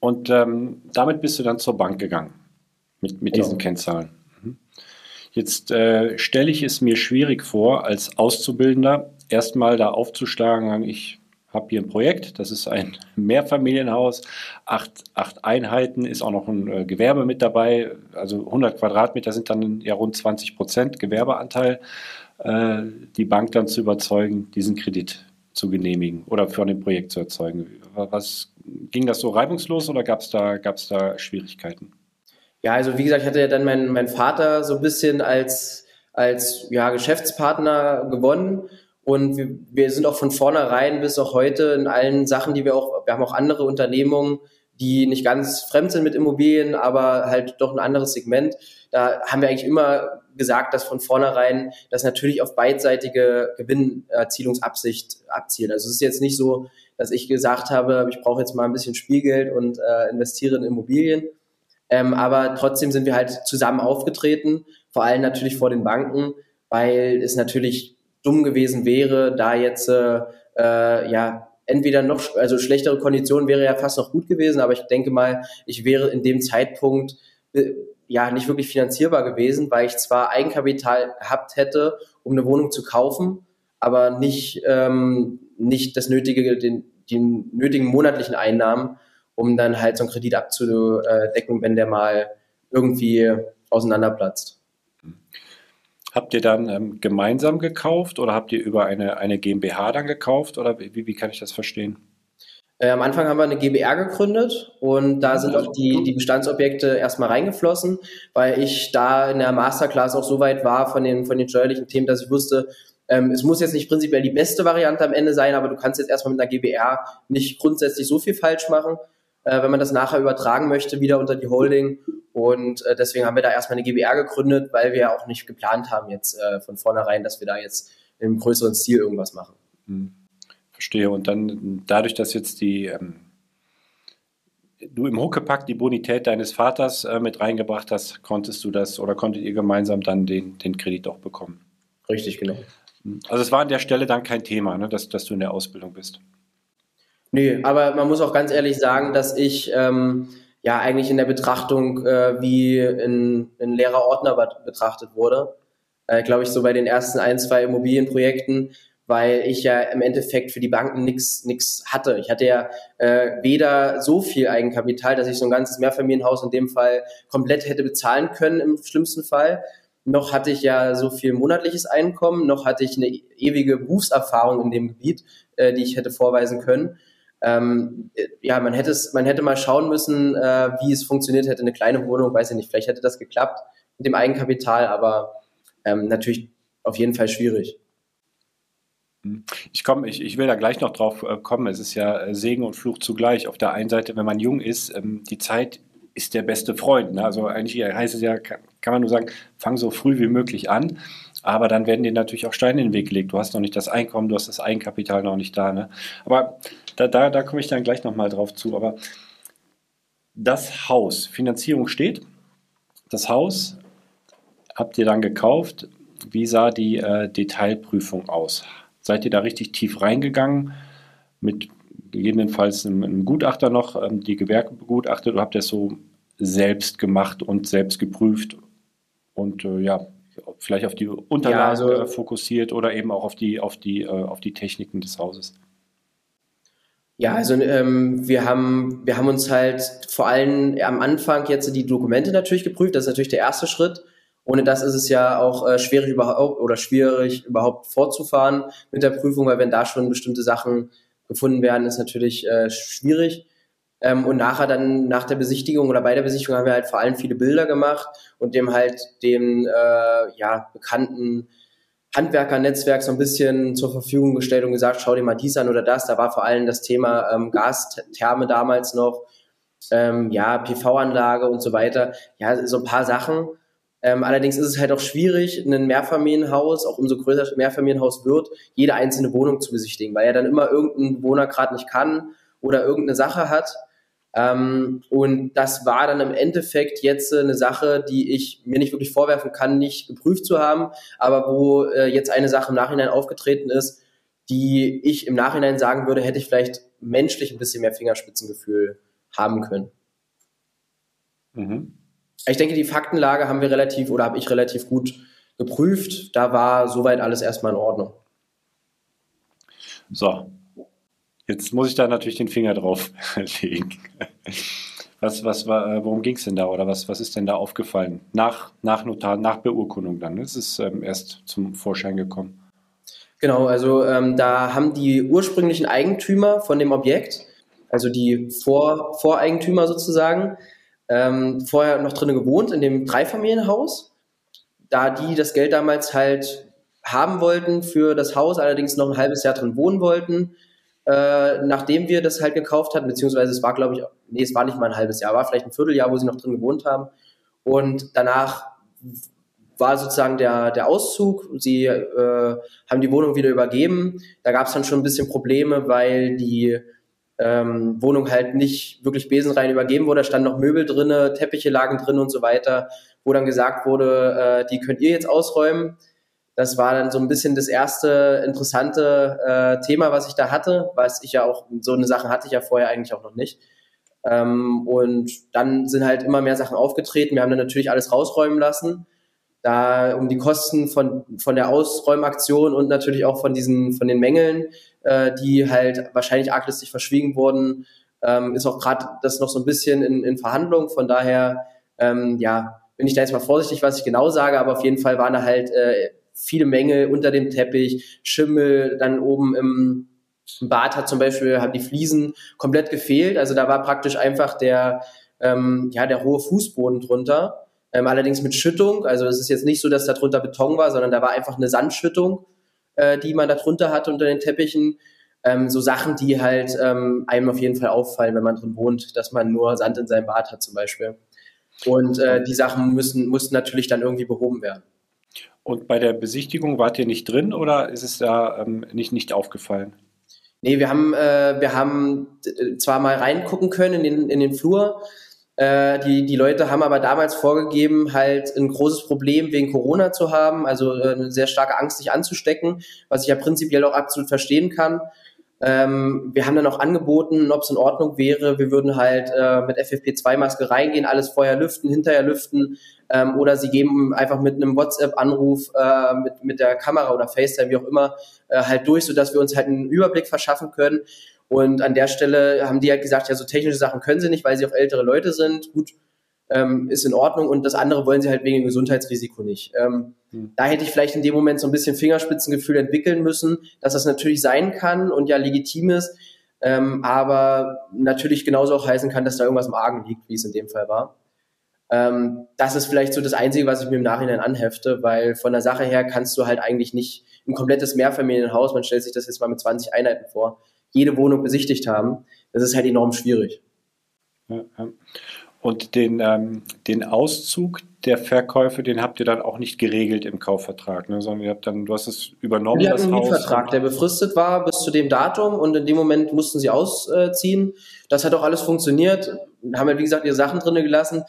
Und ähm, damit bist du dann zur Bank gegangen mit, mit genau. diesen Kennzahlen. Jetzt äh, stelle ich es mir schwierig vor, als Auszubildender erstmal da aufzuschlagen, ich habe hier ein Projekt, das ist ein (laughs) Mehrfamilienhaus, acht, acht Einheiten, ist auch noch ein äh, Gewerbe mit dabei, also 100 Quadratmeter sind dann ja rund 20 Prozent Gewerbeanteil, äh, die Bank dann zu überzeugen, diesen Kredit zu genehmigen oder für ein Projekt zu erzeugen. Was, ging das so reibungslos oder gab es da, gab's da Schwierigkeiten? Ja, also wie gesagt, ich hatte ja dann meinen mein Vater so ein bisschen als, als ja, Geschäftspartner gewonnen. Und wir, wir sind auch von vornherein bis auch heute in allen Sachen, die wir auch, wir haben auch andere Unternehmungen, die nicht ganz fremd sind mit Immobilien, aber halt doch ein anderes Segment. Da haben wir eigentlich immer gesagt, dass von vornherein das natürlich auf beidseitige Gewinnerzielungsabsicht abzielt. Also es ist jetzt nicht so, dass ich gesagt habe, ich brauche jetzt mal ein bisschen Spielgeld und äh, investiere in Immobilien, ähm, aber trotzdem sind wir halt zusammen aufgetreten, vor allem natürlich vor den Banken, weil es natürlich dumm gewesen wäre, da jetzt äh, äh, ja entweder noch, also schlechtere Konditionen wäre ja fast noch gut gewesen, aber ich denke mal, ich wäre in dem Zeitpunkt äh, ja nicht wirklich finanzierbar gewesen, weil ich zwar Eigenkapital gehabt hätte, um eine Wohnung zu kaufen, aber nicht ähm, nicht das nötige, den, die nötigen monatlichen Einnahmen, um dann halt so einen Kredit abzudecken, wenn der mal irgendwie auseinanderplatzt. Habt ihr dann ähm, gemeinsam gekauft oder habt ihr über eine, eine GmbH dann gekauft oder wie, wie kann ich das verstehen? Äh, am Anfang haben wir eine GBR gegründet und da sind auch die, die Bestandsobjekte erstmal reingeflossen, weil ich da in der Masterclass auch so weit war von den, von den steuerlichen Themen, dass ich wusste, ähm, es muss jetzt nicht prinzipiell die beste Variante am Ende sein, aber du kannst jetzt erstmal mit einer GBR nicht grundsätzlich so viel falsch machen äh, wenn man das nachher übertragen möchte, wieder unter die Holding. Und äh, deswegen haben wir da erstmal eine GBR gegründet, weil wir auch nicht geplant haben jetzt äh, von vornherein, dass wir da jetzt im größeren Stil irgendwas machen. Hm. Verstehe. Und dann dadurch, dass jetzt die ähm, du im Huckepack die Bonität deines Vaters äh, mit reingebracht hast, konntest du das oder konntet ihr gemeinsam dann den, den Kredit auch bekommen? Richtig, genau. Hm. Also es war an der Stelle dann kein Thema, ne, dass, dass du in der Ausbildung bist. Nee, aber man muss auch ganz ehrlich sagen, dass ich ähm, ja eigentlich in der Betrachtung äh, wie ein, ein leerer Ordner betrachtet wurde. Äh, Glaube ich, so bei den ersten ein, zwei Immobilienprojekten, weil ich ja im Endeffekt für die Banken nichts nix hatte. Ich hatte ja äh, weder so viel Eigenkapital, dass ich so ein ganzes Mehrfamilienhaus in dem Fall komplett hätte bezahlen können im schlimmsten Fall, noch hatte ich ja so viel monatliches Einkommen, noch hatte ich eine ewige Berufserfahrung in dem Gebiet, äh, die ich hätte vorweisen können. Ähm, äh, ja, man hätte es, man hätte mal schauen müssen, äh, wie es funktioniert hätte. Eine kleine Wohnung, weiß ich nicht, vielleicht hätte das geklappt mit dem Eigenkapital, aber ähm, natürlich auf jeden Fall schwierig. Ich komme, ich, ich will da gleich noch drauf äh, kommen. Es ist ja äh, Segen und Fluch zugleich. Auf der einen Seite, wenn man jung ist, ähm, die Zeit ist der beste Freund. Ne? Also eigentlich heißt es ja, kann man nur sagen, fang so früh wie möglich an. Aber dann werden dir natürlich auch Steine in den Weg gelegt. Du hast noch nicht das Einkommen, du hast das Eigenkapital noch nicht da. Ne? Aber da, da, da komme ich dann gleich nochmal drauf zu. Aber das Haus, Finanzierung steht. Das Haus habt ihr dann gekauft. Wie sah die äh, Detailprüfung aus? Seid ihr da richtig tief reingegangen mit gegebenenfalls einem, einem Gutachter noch, ähm, die Gewerke begutachtet oder habt ihr es so selbst gemacht und selbst geprüft und äh, ja, vielleicht auf die Unterlagen ja, also, äh, fokussiert oder eben auch auf die, auf die, äh, auf die Techniken des Hauses? Ja, also ähm, wir haben wir haben uns halt vor allem am Anfang jetzt die Dokumente natürlich geprüft. Das ist natürlich der erste Schritt. Ohne das ist es ja auch äh, schwierig überhaupt oder schwierig überhaupt fortzufahren mit der Prüfung, weil wenn da schon bestimmte Sachen gefunden werden, ist natürlich äh, schwierig. Ähm, und nachher dann nach der Besichtigung oder bei der Besichtigung haben wir halt vor allem viele Bilder gemacht und dem halt dem äh, ja bekannten Handwerkernetzwerk so ein bisschen zur Verfügung gestellt und gesagt, schau dir mal dies an oder das. Da war vor allem das Thema ähm, Gastherme damals noch, ähm, ja, PV-Anlage und so weiter. Ja, so ein paar Sachen. Ähm, allerdings ist es halt auch schwierig, ein Mehrfamilienhaus, auch umso größer das Mehrfamilienhaus wird, jede einzelne Wohnung zu besichtigen, weil er dann immer irgendein Bewohner gerade nicht kann oder irgendeine Sache hat. Ähm, und das war dann im Endeffekt jetzt eine Sache, die ich mir nicht wirklich vorwerfen kann, nicht geprüft zu haben, aber wo äh, jetzt eine Sache im Nachhinein aufgetreten ist, die ich im Nachhinein sagen würde, hätte ich vielleicht menschlich ein bisschen mehr Fingerspitzengefühl haben können. Mhm ich denke, die Faktenlage haben wir relativ oder habe ich relativ gut geprüft. Da war soweit alles erstmal in Ordnung. So, jetzt muss ich da natürlich den Finger drauf (laughs) legen. Was, was war, worum ging es denn da oder was, was ist denn da aufgefallen? Nach, nach Notar, nach Beurkundung dann. Es ist ähm, erst zum Vorschein gekommen. Genau, also ähm, da haben die ursprünglichen Eigentümer von dem Objekt, also die Vor Voreigentümer sozusagen, ähm, vorher noch drinnen gewohnt in dem Dreifamilienhaus. Da die das Geld damals halt haben wollten für das Haus, allerdings noch ein halbes Jahr drin wohnen wollten, äh, nachdem wir das halt gekauft hatten, beziehungsweise es war, glaube ich, nee, es war nicht mal ein halbes Jahr, war vielleicht ein Vierteljahr, wo sie noch drin gewohnt haben. Und danach war sozusagen der, der Auszug. Sie äh, haben die Wohnung wieder übergeben. Da gab es dann schon ein bisschen Probleme, weil die ähm, Wohnung halt nicht wirklich besenrein übergeben wurde. Da standen noch Möbel drinne, Teppiche lagen drin und so weiter, wo dann gesagt wurde, äh, die könnt ihr jetzt ausräumen. Das war dann so ein bisschen das erste interessante äh, Thema, was ich da hatte, was ich ja auch, so eine Sache hatte ich ja vorher eigentlich auch noch nicht. Ähm, und dann sind halt immer mehr Sachen aufgetreten. Wir haben dann natürlich alles rausräumen lassen da um die Kosten von, von der Ausräumaktion und natürlich auch von diesen, von den Mängeln, äh, die halt wahrscheinlich arglistig verschwiegen wurden, ähm, ist auch gerade das noch so ein bisschen in, in Verhandlung. Von daher, ähm, ja, bin ich da jetzt mal vorsichtig, was ich genau sage, aber auf jeden Fall waren da halt äh, viele Mängel unter dem Teppich, Schimmel, dann oben im, Bad hat zum Beispiel, haben die Fliesen komplett gefehlt. Also da war praktisch einfach der, ähm, ja, der hohe Fußboden drunter ähm, allerdings mit Schüttung. Also es ist jetzt nicht so, dass da drunter Beton war, sondern da war einfach eine Sandschüttung, äh, die man da drunter hatte unter den Teppichen. Ähm, so Sachen, die halt ähm, einem auf jeden Fall auffallen, wenn man drin wohnt, dass man nur Sand in seinem Bad hat zum Beispiel. Und äh, die Sachen müssen, mussten natürlich dann irgendwie behoben werden. Und bei der Besichtigung wart ihr nicht drin oder ist es da ähm, nicht, nicht aufgefallen? Nee, wir haben, äh, wir haben zwar mal reingucken können in den, in den Flur, äh, die, die Leute haben aber damals vorgegeben, halt ein großes Problem wegen Corona zu haben, also äh, eine sehr starke Angst, sich anzustecken, was ich ja prinzipiell auch absolut verstehen kann. Ähm, wir haben dann auch angeboten, ob es in Ordnung wäre. Wir würden halt äh, mit FFP2-Maske reingehen, alles vorher lüften, hinterher lüften. Ähm, oder sie geben einfach mit einem WhatsApp-Anruf äh, mit, mit der Kamera oder FaceTime, wie auch immer, äh, halt durch, sodass wir uns halt einen Überblick verschaffen können. Und an der Stelle haben die halt gesagt, ja, so technische Sachen können sie nicht, weil sie auch ältere Leute sind. Gut, ähm, ist in Ordnung. Und das andere wollen sie halt wegen dem Gesundheitsrisiko nicht. Ähm, hm. Da hätte ich vielleicht in dem Moment so ein bisschen Fingerspitzengefühl entwickeln müssen, dass das natürlich sein kann und ja legitim ist, ähm, aber natürlich genauso auch heißen kann, dass da irgendwas im Argen liegt, wie es in dem Fall war. Ähm, das ist vielleicht so das Einzige, was ich mir im Nachhinein anhefte, weil von der Sache her kannst du halt eigentlich nicht ein komplettes Mehrfamilienhaus, man stellt sich das jetzt mal mit 20 Einheiten vor, jede Wohnung besichtigt haben. Das ist halt enorm schwierig. Ja, ja. Und den, ähm, den Auszug der Verkäufe, den habt ihr dann auch nicht geregelt im Kaufvertrag, ne? sondern ihr habt dann, du hast es übernommen. Wir hatten einen Mietvertrag, der befristet war bis zu dem Datum und in dem Moment mussten sie ausziehen. Das hat auch alles funktioniert. Haben wir, wie gesagt, ihre Sachen drinnen gelassen.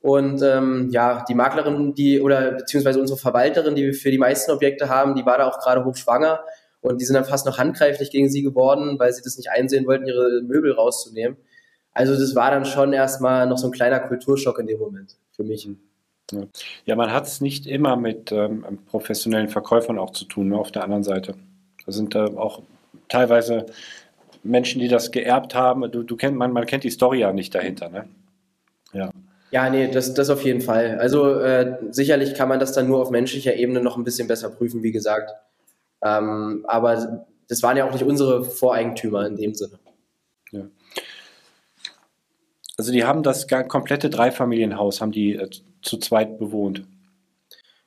Und ähm, ja, die Maklerin, die oder beziehungsweise unsere Verwalterin, die wir für die meisten Objekte haben, die war da auch gerade hochschwanger und die sind dann fast noch handgreiflich gegen sie geworden, weil sie das nicht einsehen wollten, ihre Möbel rauszunehmen. Also das war dann schon erstmal noch so ein kleiner Kulturschock in dem Moment für mich. Ja, man hat es nicht immer mit ähm, professionellen Verkäufern auch zu tun, nur ne, auf der anderen Seite. Da sind äh, auch teilweise Menschen, die das geerbt haben. Du, du kennt, man, man kennt die Story ja nicht dahinter, ne? Ja. Ja, nee, das, das auf jeden Fall. Also äh, sicherlich kann man das dann nur auf menschlicher Ebene noch ein bisschen besser prüfen, wie gesagt. Ähm, aber das waren ja auch nicht unsere Voreigentümer in dem Sinne. Also die haben das komplette Dreifamilienhaus, haben die äh, zu zweit bewohnt.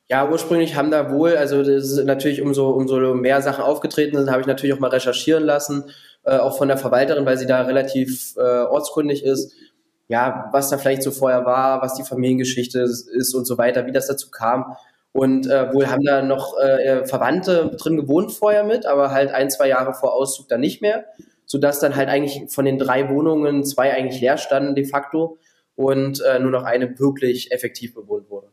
Ja, ursprünglich haben da wohl, also das ist natürlich umso, umso mehr Sachen aufgetreten sind, habe ich natürlich auch mal recherchieren lassen, äh, auch von der Verwalterin, weil sie da relativ äh, ortskundig ist. Ja, was da vielleicht so vorher war, was die Familiengeschichte ist und so weiter, wie das dazu kam. Und äh, wohl haben da noch äh, Verwandte drin gewohnt vorher mit, aber halt ein, zwei Jahre vor Auszug dann nicht mehr sodass dann halt eigentlich von den drei Wohnungen zwei eigentlich leer standen de facto und äh, nur noch eine wirklich effektiv bewohnt wurde.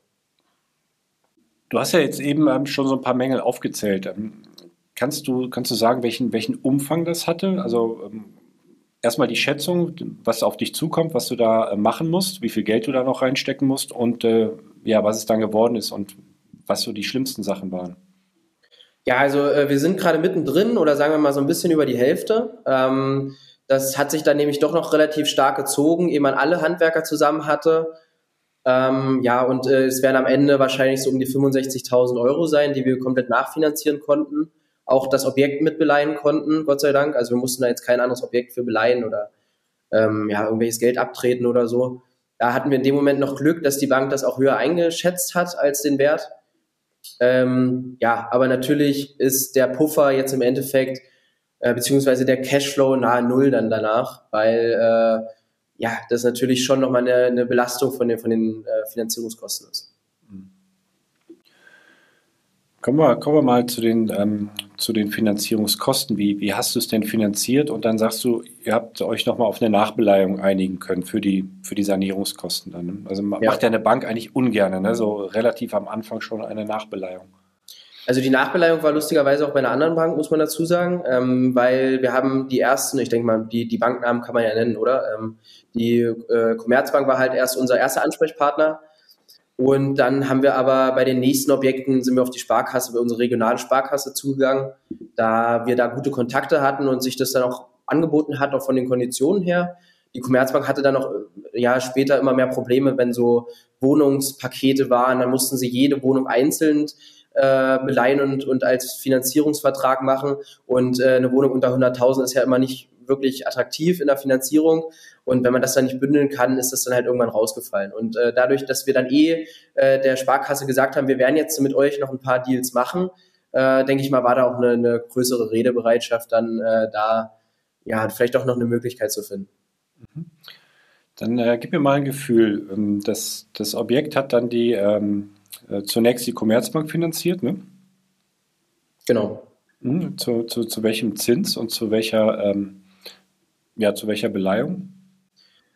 Du hast ja jetzt eben ähm, schon so ein paar Mängel aufgezählt. Ähm, kannst, du, kannst du sagen, welchen, welchen Umfang das hatte? Also ähm, erstmal die Schätzung, was auf dich zukommt, was du da äh, machen musst, wie viel Geld du da noch reinstecken musst und äh, ja, was es dann geworden ist und was so die schlimmsten Sachen waren. Ja, also äh, wir sind gerade mittendrin oder sagen wir mal so ein bisschen über die Hälfte. Ähm, das hat sich dann nämlich doch noch relativ stark gezogen, ehe man alle Handwerker zusammen hatte. Ähm, ja, und äh, es werden am Ende wahrscheinlich so um die 65.000 Euro sein, die wir komplett nachfinanzieren konnten. Auch das Objekt mitbeleihen konnten, Gott sei Dank. Also wir mussten da jetzt kein anderes Objekt für beleihen oder ähm, ja, irgendwelches Geld abtreten oder so. Da hatten wir in dem Moment noch Glück, dass die Bank das auch höher eingeschätzt hat als den Wert. Ähm, ja, aber natürlich ist der Puffer jetzt im Endeffekt, äh, beziehungsweise der Cashflow nahe Null dann danach, weil äh, ja, das natürlich schon nochmal eine, eine Belastung von den, von den äh, Finanzierungskosten ist. Kommen wir, kommen wir mal zu den, ähm, zu den Finanzierungskosten. Wie, wie hast du es denn finanziert? Und dann sagst du, ihr habt euch nochmal auf eine Nachbeleihung einigen können für die, für die Sanierungskosten. Dann. Ne? Also ja. macht ja eine Bank eigentlich ungern, ne? so relativ am Anfang schon eine Nachbeleihung. Also die Nachbeleihung war lustigerweise auch bei einer anderen Bank, muss man dazu sagen, ähm, weil wir haben die ersten, ich denke mal, die, die Banknamen kann man ja nennen, oder? Ähm, die äh, Commerzbank war halt erst unser erster Ansprechpartner und dann haben wir aber bei den nächsten Objekten sind wir auf die Sparkasse, bei unserer regionalen Sparkasse zugegangen, da wir da gute Kontakte hatten und sich das dann auch angeboten hat, auch von den Konditionen her. Die Commerzbank hatte dann noch ja später immer mehr Probleme, wenn so Wohnungspakete waren, dann mussten sie jede Wohnung einzeln äh, beleihen und, und als Finanzierungsvertrag machen. Und äh, eine Wohnung unter 100.000 ist ja immer nicht wirklich attraktiv in der Finanzierung. Und wenn man das dann nicht bündeln kann, ist das dann halt irgendwann rausgefallen. Und äh, dadurch, dass wir dann eh äh, der Sparkasse gesagt haben, wir werden jetzt mit euch noch ein paar Deals machen, äh, denke ich mal, war da auch eine, eine größere Redebereitschaft, dann äh, da ja vielleicht auch noch eine Möglichkeit zu finden. Mhm. Dann äh, gib mir mal ein Gefühl. Ähm, das, das Objekt hat dann die ähm, äh, zunächst die Commerzbank finanziert, ne? Genau. Mhm. Zu, zu, zu welchem Zins und zu welcher, ähm, ja, zu welcher Beleihung?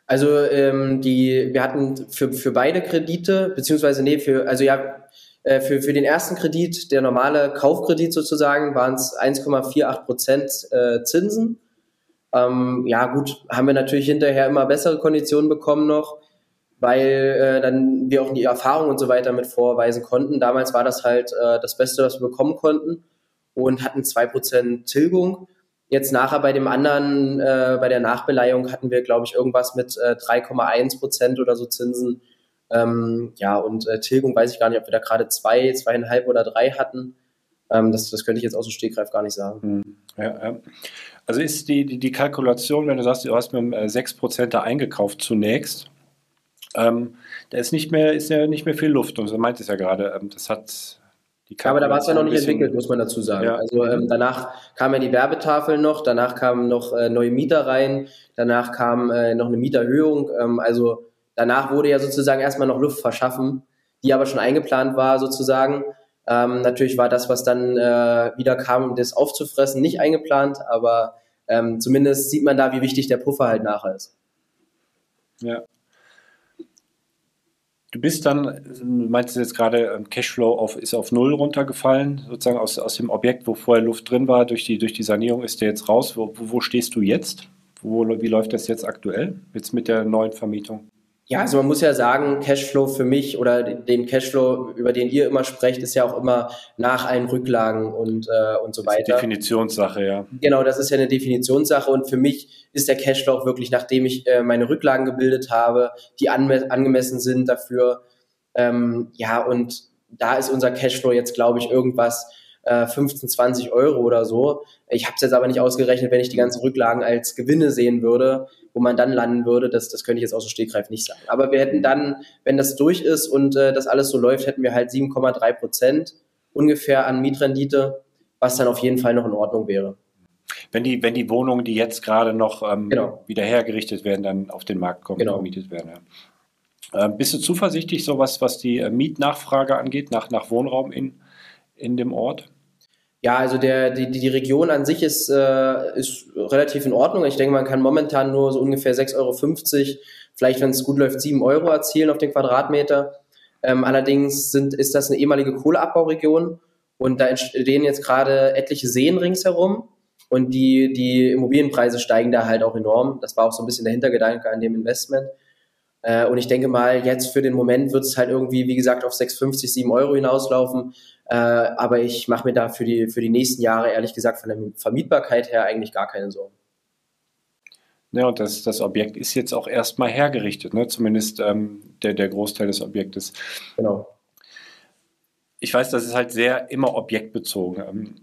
Also ähm, die, wir hatten für, für beide Kredite, beziehungsweise nee, für, also ja, äh, für, für den ersten Kredit, der normale Kaufkredit sozusagen, waren es 1,48 Prozent äh, Zinsen. Ähm, ja gut, haben wir natürlich hinterher immer bessere Konditionen bekommen noch, weil äh, dann wir auch die Erfahrung und so weiter mit vorweisen konnten. Damals war das halt äh, das Beste, was wir bekommen konnten und hatten zwei Prozent Tilgung. Jetzt nachher bei dem anderen, äh, bei der Nachbeleihung hatten wir, glaube ich, irgendwas mit äh, 3,1 Prozent oder so Zinsen. Ähm, ja, und äh, Tilgung weiß ich gar nicht, ob wir da gerade zwei, zweieinhalb oder drei hatten. Ähm, das, das könnte ich jetzt aus dem Stegreif gar nicht sagen. Hm. Ja, ja. Also ist die, die, die, Kalkulation, wenn du sagst, du hast mit 6% äh, da eingekauft zunächst, ähm, da ist nicht mehr, ist ja nicht mehr viel Luft. Und so meint es ja gerade, ähm, das hat aber da war es ja noch nicht entwickelt, muss man dazu sagen. Ja. Also ähm, danach kamen ja die Werbetafeln noch, danach kamen noch äh, neue Mieter rein, danach kam äh, noch eine Mieterhöhung. Ähm, also danach wurde ja sozusagen erstmal noch Luft verschaffen, die aber schon eingeplant war sozusagen. Ähm, natürlich war das, was dann äh, wieder kam, um das aufzufressen, nicht eingeplant, aber ähm, zumindest sieht man da, wie wichtig der Puffer halt nachher ist. Ja. Du bist dann, meinst du jetzt gerade, Cashflow auf, ist auf Null runtergefallen, sozusagen aus, aus dem Objekt, wo vorher Luft drin war, durch die, durch die Sanierung ist der jetzt raus. Wo, wo stehst du jetzt? Wo, wie läuft das jetzt aktuell, jetzt mit der neuen Vermietung? Ja, also man muss ja sagen, Cashflow für mich oder den Cashflow, über den ihr immer sprecht, ist ja auch immer nach allen Rücklagen und, äh, und so weiter. Definitionssache, ja. Genau, das ist ja eine Definitionssache und für mich ist der Cashflow auch wirklich, nachdem ich äh, meine Rücklagen gebildet habe, die angemessen sind dafür. Ähm, ja, und da ist unser Cashflow jetzt, glaube ich, irgendwas äh, 15, 20 Euro oder so. Ich habe es jetzt aber nicht ausgerechnet, wenn ich die ganzen Rücklagen als Gewinne sehen würde wo man dann landen würde, das, das könnte ich jetzt aus dem Stegreif nicht sagen. Aber wir hätten dann, wenn das durch ist und äh, das alles so läuft, hätten wir halt 7,3 Prozent ungefähr an Mietrendite, was dann auf jeden Fall noch in Ordnung wäre. Wenn die, wenn die Wohnungen, die jetzt gerade noch ähm, genau. wieder hergerichtet werden, dann auf den Markt kommen genau. vermietet werden. Ja. Ähm, bist du zuversichtlich, so was, was die äh, Mietnachfrage angeht, nach, nach Wohnraum in, in dem Ort? Ja, also der, die, die Region an sich ist, äh, ist relativ in Ordnung. Ich denke, man kann momentan nur so ungefähr 6,50 Euro, vielleicht wenn es gut läuft, 7 Euro erzielen auf den Quadratmeter. Ähm, allerdings sind, ist das eine ehemalige Kohleabbauregion und da entstehen jetzt gerade etliche Seen ringsherum und die, die Immobilienpreise steigen da halt auch enorm. Das war auch so ein bisschen der Hintergedanke an dem Investment. Äh, und ich denke mal, jetzt für den Moment wird es halt irgendwie, wie gesagt, auf 6,50, 7 Euro hinauslaufen. Äh, aber ich mache mir da für die, für die nächsten Jahre, ehrlich gesagt, von der Vermietbarkeit her eigentlich gar keine Sorgen. Ja, und das, das Objekt ist jetzt auch erstmal hergerichtet, ne? zumindest ähm, der, der Großteil des Objektes. Genau. Ich weiß, das ist halt sehr immer objektbezogen.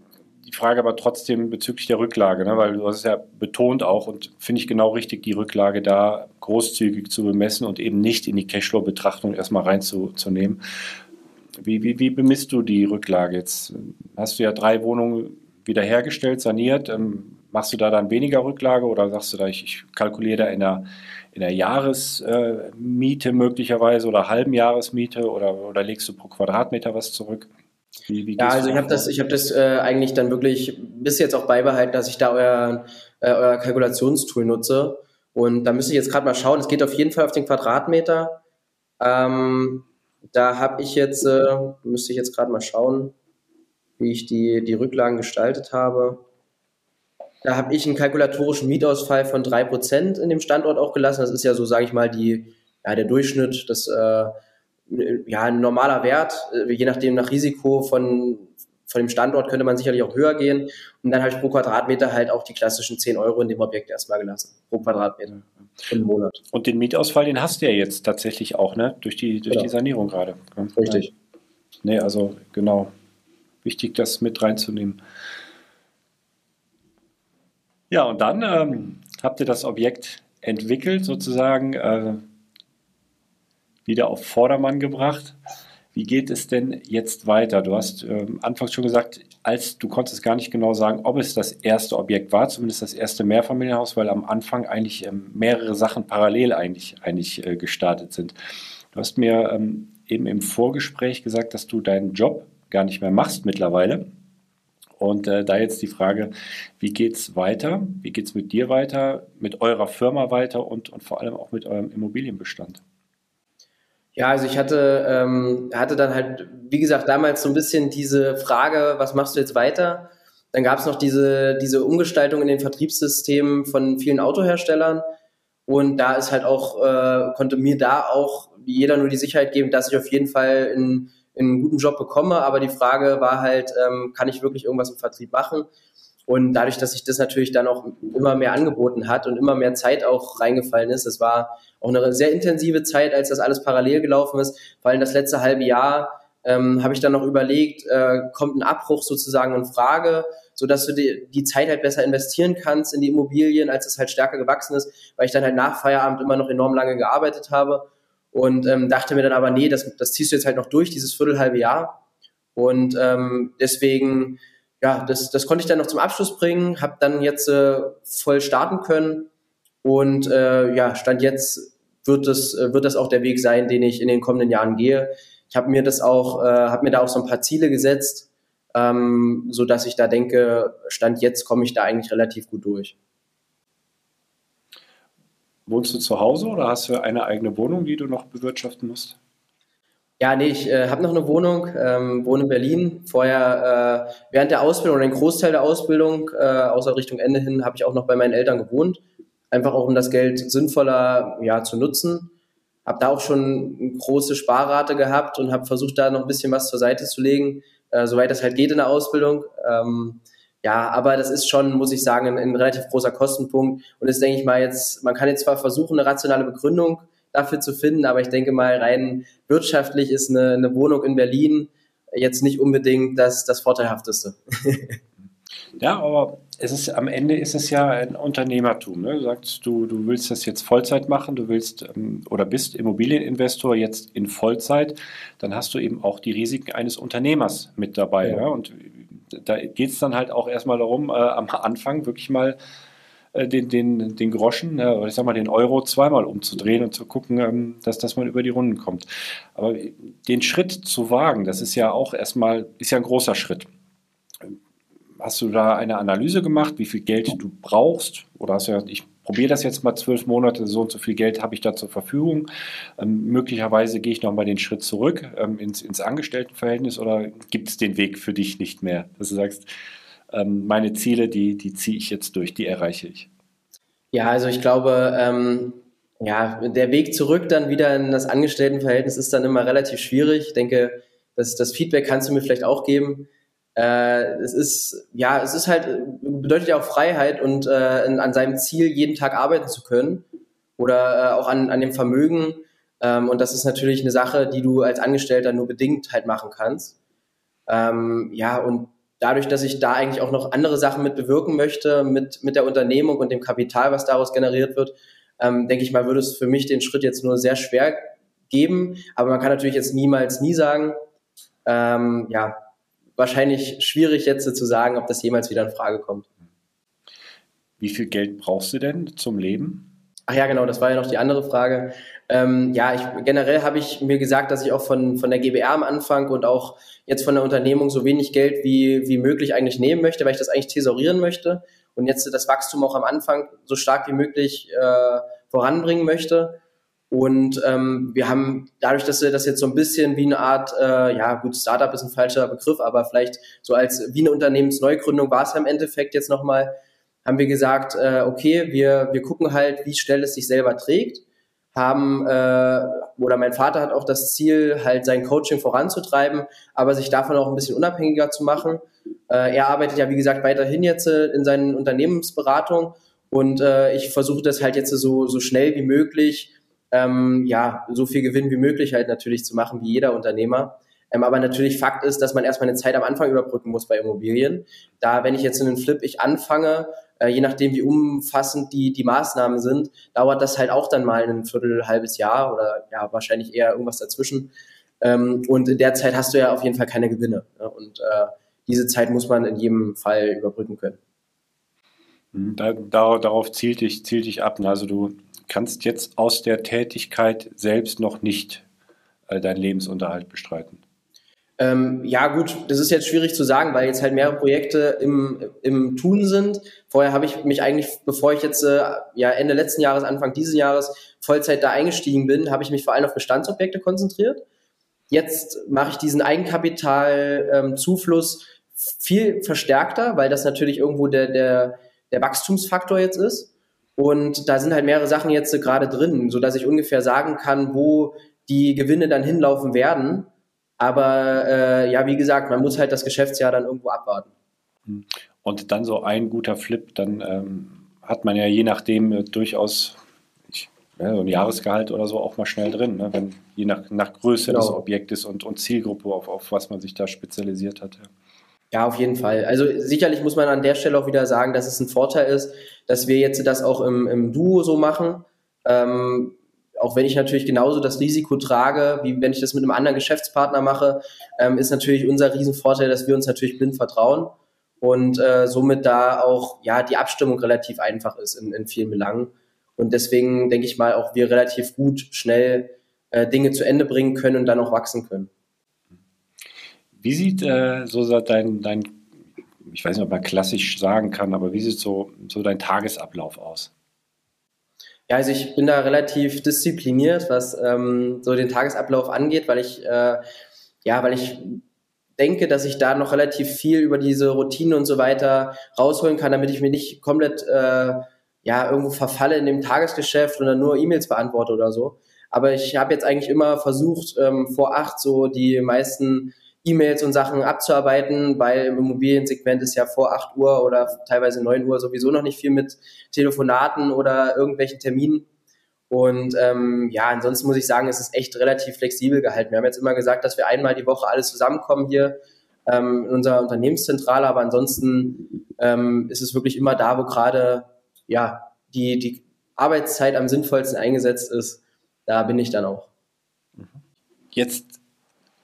Die Frage aber trotzdem bezüglich der Rücklage, ne? weil du hast es ja betont auch und finde ich genau richtig, die Rücklage da großzügig zu bemessen und eben nicht in die Cashflow-Betrachtung erstmal reinzunehmen. Wie, wie, wie bemisst du die Rücklage jetzt? Hast du ja drei Wohnungen wiederhergestellt, saniert. Ähm, machst du da dann weniger Rücklage oder sagst du da, ich, ich kalkuliere da in der, in der Jahresmiete möglicherweise oder halben Jahresmiete oder, oder legst du pro Quadratmeter was zurück? Wie, wie ja, also ich habe das, ich hab das äh, eigentlich dann wirklich bis jetzt auch beibehalten, dass ich da euer, äh, euer Kalkulationstool nutze. Und da müsste ich jetzt gerade mal schauen. Es geht auf jeden Fall auf den Quadratmeter. Ähm, da habe ich jetzt, äh, müsste ich jetzt gerade mal schauen, wie ich die, die Rücklagen gestaltet habe. Da habe ich einen kalkulatorischen Mietausfall von 3% in dem Standort auch gelassen. Das ist ja so, sage ich mal, die, ja, der Durchschnitt, das äh, ja, ein normaler Wert, äh, je nachdem nach Risiko von, von dem Standort könnte man sicherlich auch höher gehen. Und dann habe ich pro Quadratmeter halt auch die klassischen 10 Euro in dem Objekt erstmal gelassen, pro Quadratmeter im Monat. Und den Mietausfall, den hast du ja jetzt tatsächlich auch, ne? Durch die, durch genau. die Sanierung gerade. Richtig. Ja. Nee, also genau. Wichtig, das mit reinzunehmen. Ja, und dann ähm, habt ihr das Objekt entwickelt, sozusagen. Äh, wieder auf Vordermann gebracht. Wie geht es denn jetzt weiter? Du hast äh, anfangs schon gesagt, als du konntest gar nicht genau sagen, ob es das erste Objekt war, zumindest das erste Mehrfamilienhaus, weil am Anfang eigentlich ähm, mehrere Sachen parallel eigentlich, eigentlich äh, gestartet sind. Du hast mir ähm, eben im Vorgespräch gesagt, dass du deinen Job gar nicht mehr machst mittlerweile. Und äh, da jetzt die Frage, wie geht es weiter? Wie geht es mit dir weiter, mit eurer Firma weiter und, und vor allem auch mit eurem Immobilienbestand? Ja, also ich hatte, ähm, hatte dann halt, wie gesagt, damals so ein bisschen diese Frage, was machst du jetzt weiter? Dann gab es noch diese, diese Umgestaltung in den Vertriebssystemen von vielen Autoherstellern. Und da ist halt auch, äh, konnte mir da auch jeder nur die Sicherheit geben, dass ich auf jeden Fall in, in einen guten Job bekomme. Aber die Frage war halt, ähm, kann ich wirklich irgendwas im Vertrieb machen? Und dadurch, dass sich das natürlich dann auch immer mehr angeboten hat und immer mehr Zeit auch reingefallen ist, es war auch eine sehr intensive Zeit, als das alles parallel gelaufen ist. Vor allem das letzte halbe Jahr ähm, habe ich dann noch überlegt, äh, kommt ein Abbruch sozusagen in Frage, so dass du die, die Zeit halt besser investieren kannst in die Immobilien, als es halt stärker gewachsen ist, weil ich dann halt nach Feierabend immer noch enorm lange gearbeitet habe und ähm, dachte mir dann aber, nee, das, das ziehst du jetzt halt noch durch, dieses viertelhalbe Jahr. Und ähm, deswegen ja, das, das konnte ich dann noch zum Abschluss bringen, habe dann jetzt äh, voll starten können und äh, ja, stand jetzt wird das, äh, wird das auch der Weg sein, den ich in den kommenden Jahren gehe. Ich habe mir das auch, äh, habe mir da auch so ein paar Ziele gesetzt, ähm, so dass ich da denke, stand jetzt komme ich da eigentlich relativ gut durch. Wohnst du zu Hause oder hast du eine eigene Wohnung, die du noch bewirtschaften musst? Ja, nee, ich äh, habe noch eine Wohnung, ähm, wohne in Berlin. Vorher äh, während der Ausbildung oder den Großteil der Ausbildung, äh, außer Richtung Ende hin, habe ich auch noch bei meinen Eltern gewohnt. Einfach auch, um das Geld sinnvoller ja, zu nutzen. Habe da auch schon eine große Sparrate gehabt und habe versucht, da noch ein bisschen was zur Seite zu legen, äh, soweit das halt geht in der Ausbildung. Ähm, ja, aber das ist schon, muss ich sagen, ein, ein relativ großer Kostenpunkt. Und das denke ich mal jetzt, man kann jetzt zwar versuchen, eine rationale Begründung dafür zu finden. Aber ich denke mal, rein wirtschaftlich ist eine, eine Wohnung in Berlin jetzt nicht unbedingt das, das Vorteilhafteste. (laughs) Ja, aber es ist, am Ende ist es ja ein Unternehmertum. Ne? Du sagst, du, du willst das jetzt Vollzeit machen, du willst ähm, oder bist Immobilieninvestor jetzt in Vollzeit, dann hast du eben auch die Risiken eines Unternehmers mit dabei. Ja. Ja? Und da geht es dann halt auch erstmal darum, äh, am Anfang wirklich mal den, den, den Groschen, oder ich sag mal den Euro zweimal umzudrehen und zu gucken, ähm, dass, dass man über die Runden kommt. Aber den Schritt zu wagen, das ist ja auch erstmal, ist ja ein großer Schritt. Hast du da eine Analyse gemacht, wie viel Geld du brauchst? Oder hast du ja, ich probiere das jetzt mal zwölf Monate, so und so viel Geld habe ich da zur Verfügung. Ähm, möglicherweise gehe ich nochmal den Schritt zurück ähm, ins, ins Angestelltenverhältnis oder gibt es den Weg für dich nicht mehr, dass du sagst, ähm, meine Ziele, die, die ziehe ich jetzt durch, die erreiche ich. Ja, also ich glaube, ähm, ja, der Weg zurück dann wieder in das Angestelltenverhältnis ist dann immer relativ schwierig. Ich denke, das, das Feedback kannst du mir vielleicht auch geben. Äh, es ist, ja, es ist halt, bedeutet ja auch Freiheit und äh, in, an seinem Ziel jeden Tag arbeiten zu können oder äh, auch an, an dem Vermögen. Ähm, und das ist natürlich eine Sache, die du als Angestellter nur bedingt halt machen kannst. Ähm, ja, und dadurch, dass ich da eigentlich auch noch andere Sachen mit bewirken möchte, mit, mit der Unternehmung und dem Kapital, was daraus generiert wird, ähm, denke ich mal, würde es für mich den Schritt jetzt nur sehr schwer geben. Aber man kann natürlich jetzt niemals nie sagen. Ähm, ja, wahrscheinlich schwierig jetzt zu sagen, ob das jemals wieder in Frage kommt. Wie viel Geld brauchst du denn zum Leben? Ach ja, genau, das war ja noch die andere Frage. Ähm, ja, ich, generell habe ich mir gesagt, dass ich auch von, von der GBR am Anfang und auch jetzt von der Unternehmung so wenig Geld wie, wie möglich eigentlich nehmen möchte, weil ich das eigentlich thesaurieren möchte und jetzt das Wachstum auch am Anfang so stark wie möglich äh, voranbringen möchte. Und ähm, wir haben dadurch, dass wir das jetzt so ein bisschen wie eine Art, äh, ja gut, Startup ist ein falscher Begriff, aber vielleicht so als wie eine Unternehmensneugründung war es im Endeffekt jetzt nochmal, haben wir gesagt, äh, okay, wir, wir gucken halt, wie schnell es sich selber trägt haben, äh, oder mein Vater hat auch das Ziel, halt sein Coaching voranzutreiben, aber sich davon auch ein bisschen unabhängiger zu machen. Äh, er arbeitet ja, wie gesagt, weiterhin jetzt äh, in seinen Unternehmensberatungen und äh, ich versuche das halt jetzt so, so schnell wie möglich, ähm, ja, so viel Gewinn wie möglich halt natürlich zu machen, wie jeder Unternehmer. Ähm, aber natürlich Fakt ist, dass man erstmal eine Zeit am Anfang überbrücken muss bei Immobilien. Da, wenn ich jetzt in einen Flip ich anfange, äh, je nachdem, wie umfassend die, die Maßnahmen sind, dauert das halt auch dann mal ein Viertel, halbes Jahr oder ja, wahrscheinlich eher irgendwas dazwischen. Ähm, und in der Zeit hast du ja auf jeden Fall keine Gewinne. Ne? Und äh, diese Zeit muss man in jedem Fall überbrücken können. Mhm, da, da, darauf zielt dich, zielt dich ab. Also du kannst jetzt aus der Tätigkeit selbst noch nicht äh, deinen Lebensunterhalt bestreiten. Ähm, ja, gut, das ist jetzt schwierig zu sagen, weil jetzt halt mehrere Projekte im, im Tun sind. Vorher habe ich mich eigentlich, bevor ich jetzt äh, ja Ende letzten Jahres, Anfang dieses Jahres Vollzeit da eingestiegen bin, habe ich mich vor allem auf Bestandsobjekte konzentriert. Jetzt mache ich diesen Eigenkapitalzufluss ähm, viel verstärkter, weil das natürlich irgendwo der, der, der Wachstumsfaktor jetzt ist. Und da sind halt mehrere Sachen jetzt äh, gerade drin, so dass ich ungefähr sagen kann, wo die Gewinne dann hinlaufen werden aber äh, ja, wie gesagt, man muss halt das Geschäftsjahr dann irgendwo abwarten. Und dann so ein guter Flip, dann ähm, hat man ja je nachdem äh, durchaus ich, ja, so ein Jahresgehalt oder so auch mal schnell drin, ne? wenn, je nach, nach Größe genau. des Objektes und, und Zielgruppe, auf, auf was man sich da spezialisiert hat. Ja. Ja, auf jeden Fall. Also sicherlich muss man an der Stelle auch wieder sagen, dass es ein Vorteil ist, dass wir jetzt das auch im, im Duo so machen. Ähm, auch wenn ich natürlich genauso das Risiko trage, wie wenn ich das mit einem anderen Geschäftspartner mache, ähm, ist natürlich unser Riesenvorteil, dass wir uns natürlich blind vertrauen und äh, somit da auch ja die Abstimmung relativ einfach ist in, in vielen Belangen. Und deswegen denke ich mal, auch wir relativ gut schnell äh, Dinge zu Ende bringen können und dann auch wachsen können. Wie sieht äh, so dein, dein, ich weiß nicht, ob man klassisch sagen kann, aber wie sieht so, so dein Tagesablauf aus? Ja, also ich bin da relativ diszipliniert, was ähm, so den Tagesablauf angeht, weil ich äh, ja, weil ich denke, dass ich da noch relativ viel über diese Routinen und so weiter rausholen kann, damit ich mir nicht komplett äh, ja irgendwo verfalle in dem Tagesgeschäft und dann nur E-Mails beantworte oder so. Aber ich habe jetzt eigentlich immer versucht, ähm, vor acht so die meisten E-Mails und Sachen abzuarbeiten, weil im Immobiliensegment ist ja vor 8 Uhr oder teilweise 9 Uhr sowieso noch nicht viel mit Telefonaten oder irgendwelchen Terminen. Und ähm, ja, ansonsten muss ich sagen, es ist echt relativ flexibel gehalten. Wir haben jetzt immer gesagt, dass wir einmal die Woche alles zusammenkommen hier ähm, in unserer Unternehmenszentrale, aber ansonsten ähm, ist es wirklich immer da, wo gerade ja die, die Arbeitszeit am sinnvollsten eingesetzt ist. Da bin ich dann auch. Jetzt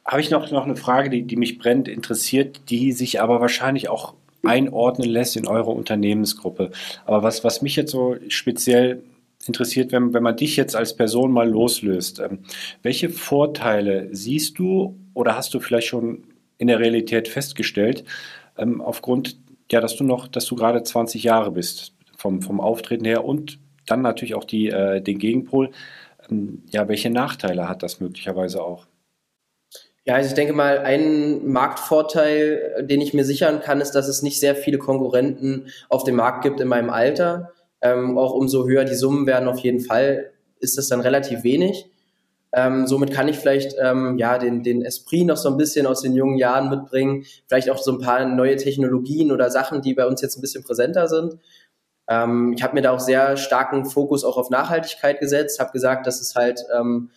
habe ich noch, noch eine Frage, die, die mich brennt interessiert, die sich aber wahrscheinlich auch einordnen lässt in eure Unternehmensgruppe. Aber was, was mich jetzt so speziell interessiert, wenn, wenn man dich jetzt als Person mal loslöst, ähm, welche Vorteile siehst du oder hast du vielleicht schon in der Realität festgestellt, ähm, aufgrund, ja, dass du noch, dass du gerade 20 Jahre bist, vom, vom Auftreten her und dann natürlich auch die, äh, den Gegenpol. Ähm, ja, welche Nachteile hat das möglicherweise auch? Ja, also ich denke mal, ein Marktvorteil, den ich mir sichern kann, ist, dass es nicht sehr viele Konkurrenten auf dem Markt gibt in meinem Alter. Ähm, auch umso höher die Summen werden, auf jeden Fall ist das dann relativ wenig. Ähm, somit kann ich vielleicht ähm, ja den, den Esprit noch so ein bisschen aus den jungen Jahren mitbringen, vielleicht auch so ein paar neue Technologien oder Sachen, die bei uns jetzt ein bisschen präsenter sind. Ähm, ich habe mir da auch sehr starken Fokus auch auf Nachhaltigkeit gesetzt, habe gesagt, dass es halt ähm,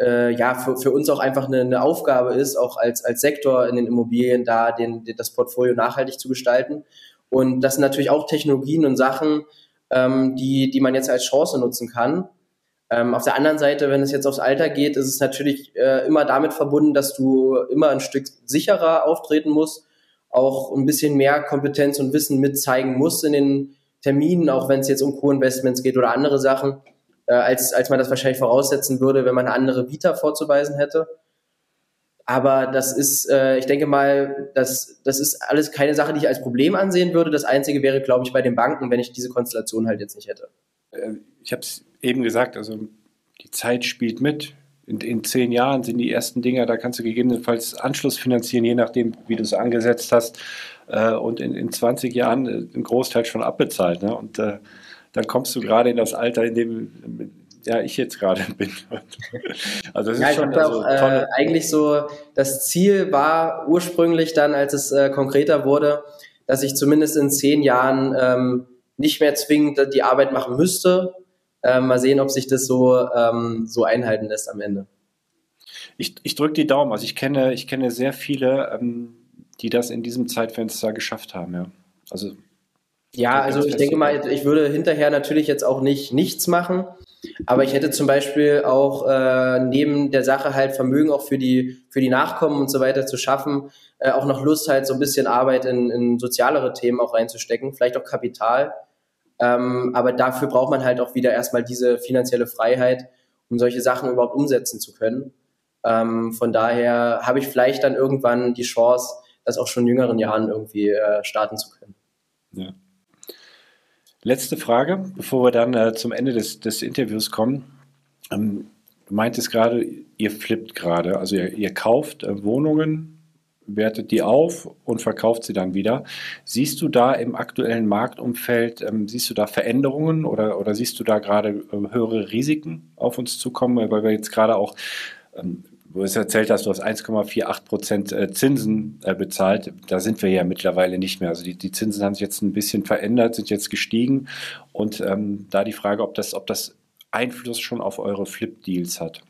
äh, ja für, für uns auch einfach eine, eine Aufgabe ist, auch als, als Sektor in den Immobilien da den, den, das Portfolio nachhaltig zu gestalten. Und das sind natürlich auch Technologien und Sachen, ähm, die, die man jetzt als Chance nutzen kann. Ähm, auf der anderen Seite, wenn es jetzt aufs Alter geht, ist es natürlich äh, immer damit verbunden, dass du immer ein Stück sicherer auftreten musst, auch ein bisschen mehr Kompetenz und Wissen mitzeigen musst in den Terminen, auch wenn es jetzt um Co-Investments geht oder andere Sachen äh, als, als man das wahrscheinlich voraussetzen würde, wenn man eine andere Vita vorzuweisen hätte. Aber das ist, äh, ich denke mal, das, das ist alles keine Sache, die ich als Problem ansehen würde. Das Einzige wäre, glaube ich, bei den Banken, wenn ich diese Konstellation halt jetzt nicht hätte. Äh, ich habe es eben gesagt, also die Zeit spielt mit. In, in zehn Jahren sind die ersten Dinger, da kannst du gegebenenfalls Anschluss finanzieren, je nachdem, wie du es angesetzt hast. Äh, und in, in 20 Jahren äh, ein Großteil schon abbezahlt. Ne? Und äh, dann kommst du gerade in das Alter, in dem ja, ich jetzt gerade (laughs) bin. Also das ja, ist schon also, auch, äh, eigentlich so, das Ziel war ursprünglich dann, als es äh, konkreter wurde, dass ich zumindest in zehn Jahren ähm, nicht mehr zwingend die Arbeit machen müsste. Äh, mal sehen, ob sich das so, ähm, so einhalten lässt am Ende. Ich, ich drücke die Daumen. Also ich kenne, ich kenne sehr viele, ähm, die das in diesem Zeitfenster geschafft haben, ja. Also ja, also ich denke mal, ich würde hinterher natürlich jetzt auch nicht nichts machen, aber ich hätte zum Beispiel auch äh, neben der Sache halt Vermögen auch für die für die Nachkommen und so weiter zu schaffen, äh, auch noch Lust halt so ein bisschen Arbeit in, in sozialere Themen auch reinzustecken, vielleicht auch Kapital. Ähm, aber dafür braucht man halt auch wieder erstmal diese finanzielle Freiheit, um solche Sachen überhaupt umsetzen zu können. Ähm, von daher habe ich vielleicht dann irgendwann die Chance, das auch schon in jüngeren Jahren irgendwie äh, starten zu können. Ja. Letzte Frage, bevor wir dann äh, zum Ende des, des Interviews kommen. Ähm, du meintest gerade, ihr flippt gerade, also ihr, ihr kauft äh, Wohnungen, wertet die auf und verkauft sie dann wieder. Siehst du da im aktuellen Marktumfeld, ähm, siehst du da Veränderungen oder, oder siehst du da gerade äh, höhere Risiken auf uns zukommen, weil wir jetzt gerade auch ähm, du es erzählt hast, du hast 1,48 Prozent äh, Zinsen äh, bezahlt. Da sind wir ja mittlerweile nicht mehr. Also die, die Zinsen haben sich jetzt ein bisschen verändert, sind jetzt gestiegen. Und ähm, da die Frage, ob das, ob das Einfluss schon auf eure Flip-Deals hat.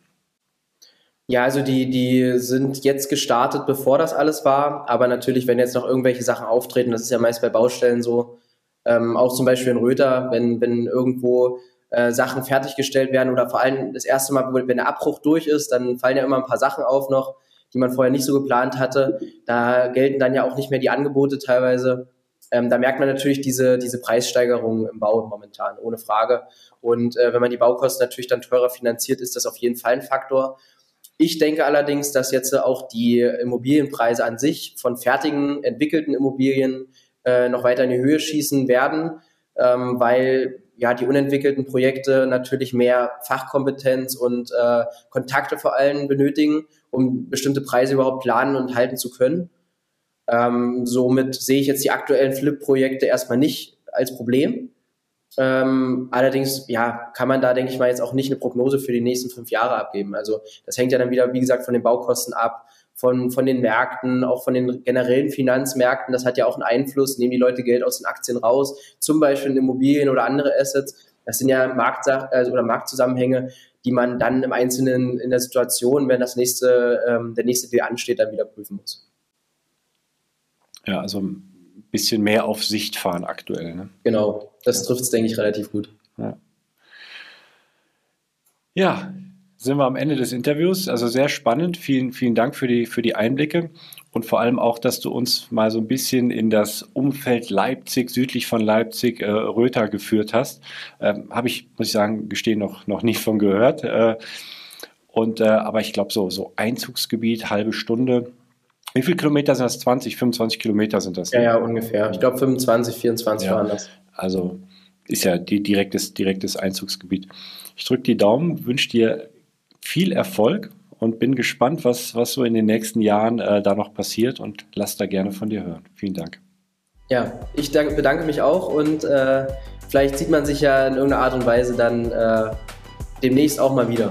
Ja, also die, die sind jetzt gestartet, bevor das alles war. Aber natürlich, wenn jetzt noch irgendwelche Sachen auftreten, das ist ja meist bei Baustellen so, ähm, auch zum Beispiel in Röther, wenn, wenn irgendwo äh, Sachen fertiggestellt werden oder vor allem das erste Mal, wenn der Abbruch durch ist, dann fallen ja immer ein paar Sachen auf noch, die man vorher nicht so geplant hatte. Da gelten dann ja auch nicht mehr die Angebote teilweise. Ähm, da merkt man natürlich diese, diese Preissteigerung im Bau momentan, ohne Frage. Und äh, wenn man die Baukosten natürlich dann teurer finanziert, ist das auf jeden Fall ein Faktor. Ich denke allerdings, dass jetzt auch die Immobilienpreise an sich von fertigen, entwickelten Immobilien äh, noch weiter in die Höhe schießen werden, ähm, weil ja die unentwickelten Projekte natürlich mehr Fachkompetenz und äh, Kontakte vor allem benötigen, um bestimmte Preise überhaupt planen und halten zu können. Ähm, somit sehe ich jetzt die aktuellen Flip-Projekte erstmal nicht als Problem. Ähm, allerdings, ja, kann man da, denke ich mal, jetzt auch nicht eine Prognose für die nächsten fünf Jahre abgeben. Also das hängt ja dann wieder, wie gesagt, von den Baukosten ab, von, von den Märkten, auch von den generellen Finanzmärkten. Das hat ja auch einen Einfluss. Nehmen die Leute Geld aus den Aktien raus, zum Beispiel in Immobilien oder andere Assets. Das sind ja Marktsach also, oder Marktzusammenhänge, die man dann im Einzelnen in der Situation, wenn das nächste, ähm, der nächste Deal ansteht, dann wieder prüfen muss. Ja, also ein bisschen mehr auf Sicht fahren aktuell. Ne? Genau, das ja. trifft es, denke ich, relativ gut. Ja. ja, sind wir am Ende des Interviews. Also sehr spannend. Vielen, vielen Dank für die, für die Einblicke und vor allem auch, dass du uns mal so ein bisschen in das Umfeld Leipzig, südlich von Leipzig, äh, Röther geführt hast. Ähm, Habe ich, muss ich sagen, gestehen, noch, noch nicht von gehört. Äh, und, äh, aber ich glaube, so, so Einzugsgebiet, halbe Stunde. Wie viele Kilometer sind das? 20, 25 Kilometer sind das? Ja, ja, ungefähr. Ich glaube 25, 24 ja, waren das. Also ist ja die direktes, direktes Einzugsgebiet. Ich drücke die Daumen, wünsche dir viel Erfolg und bin gespannt, was, was so in den nächsten Jahren äh, da noch passiert und lass da gerne von dir hören. Vielen Dank. Ja, ich danke, bedanke mich auch und äh, vielleicht sieht man sich ja in irgendeiner Art und Weise dann äh, demnächst auch mal wieder.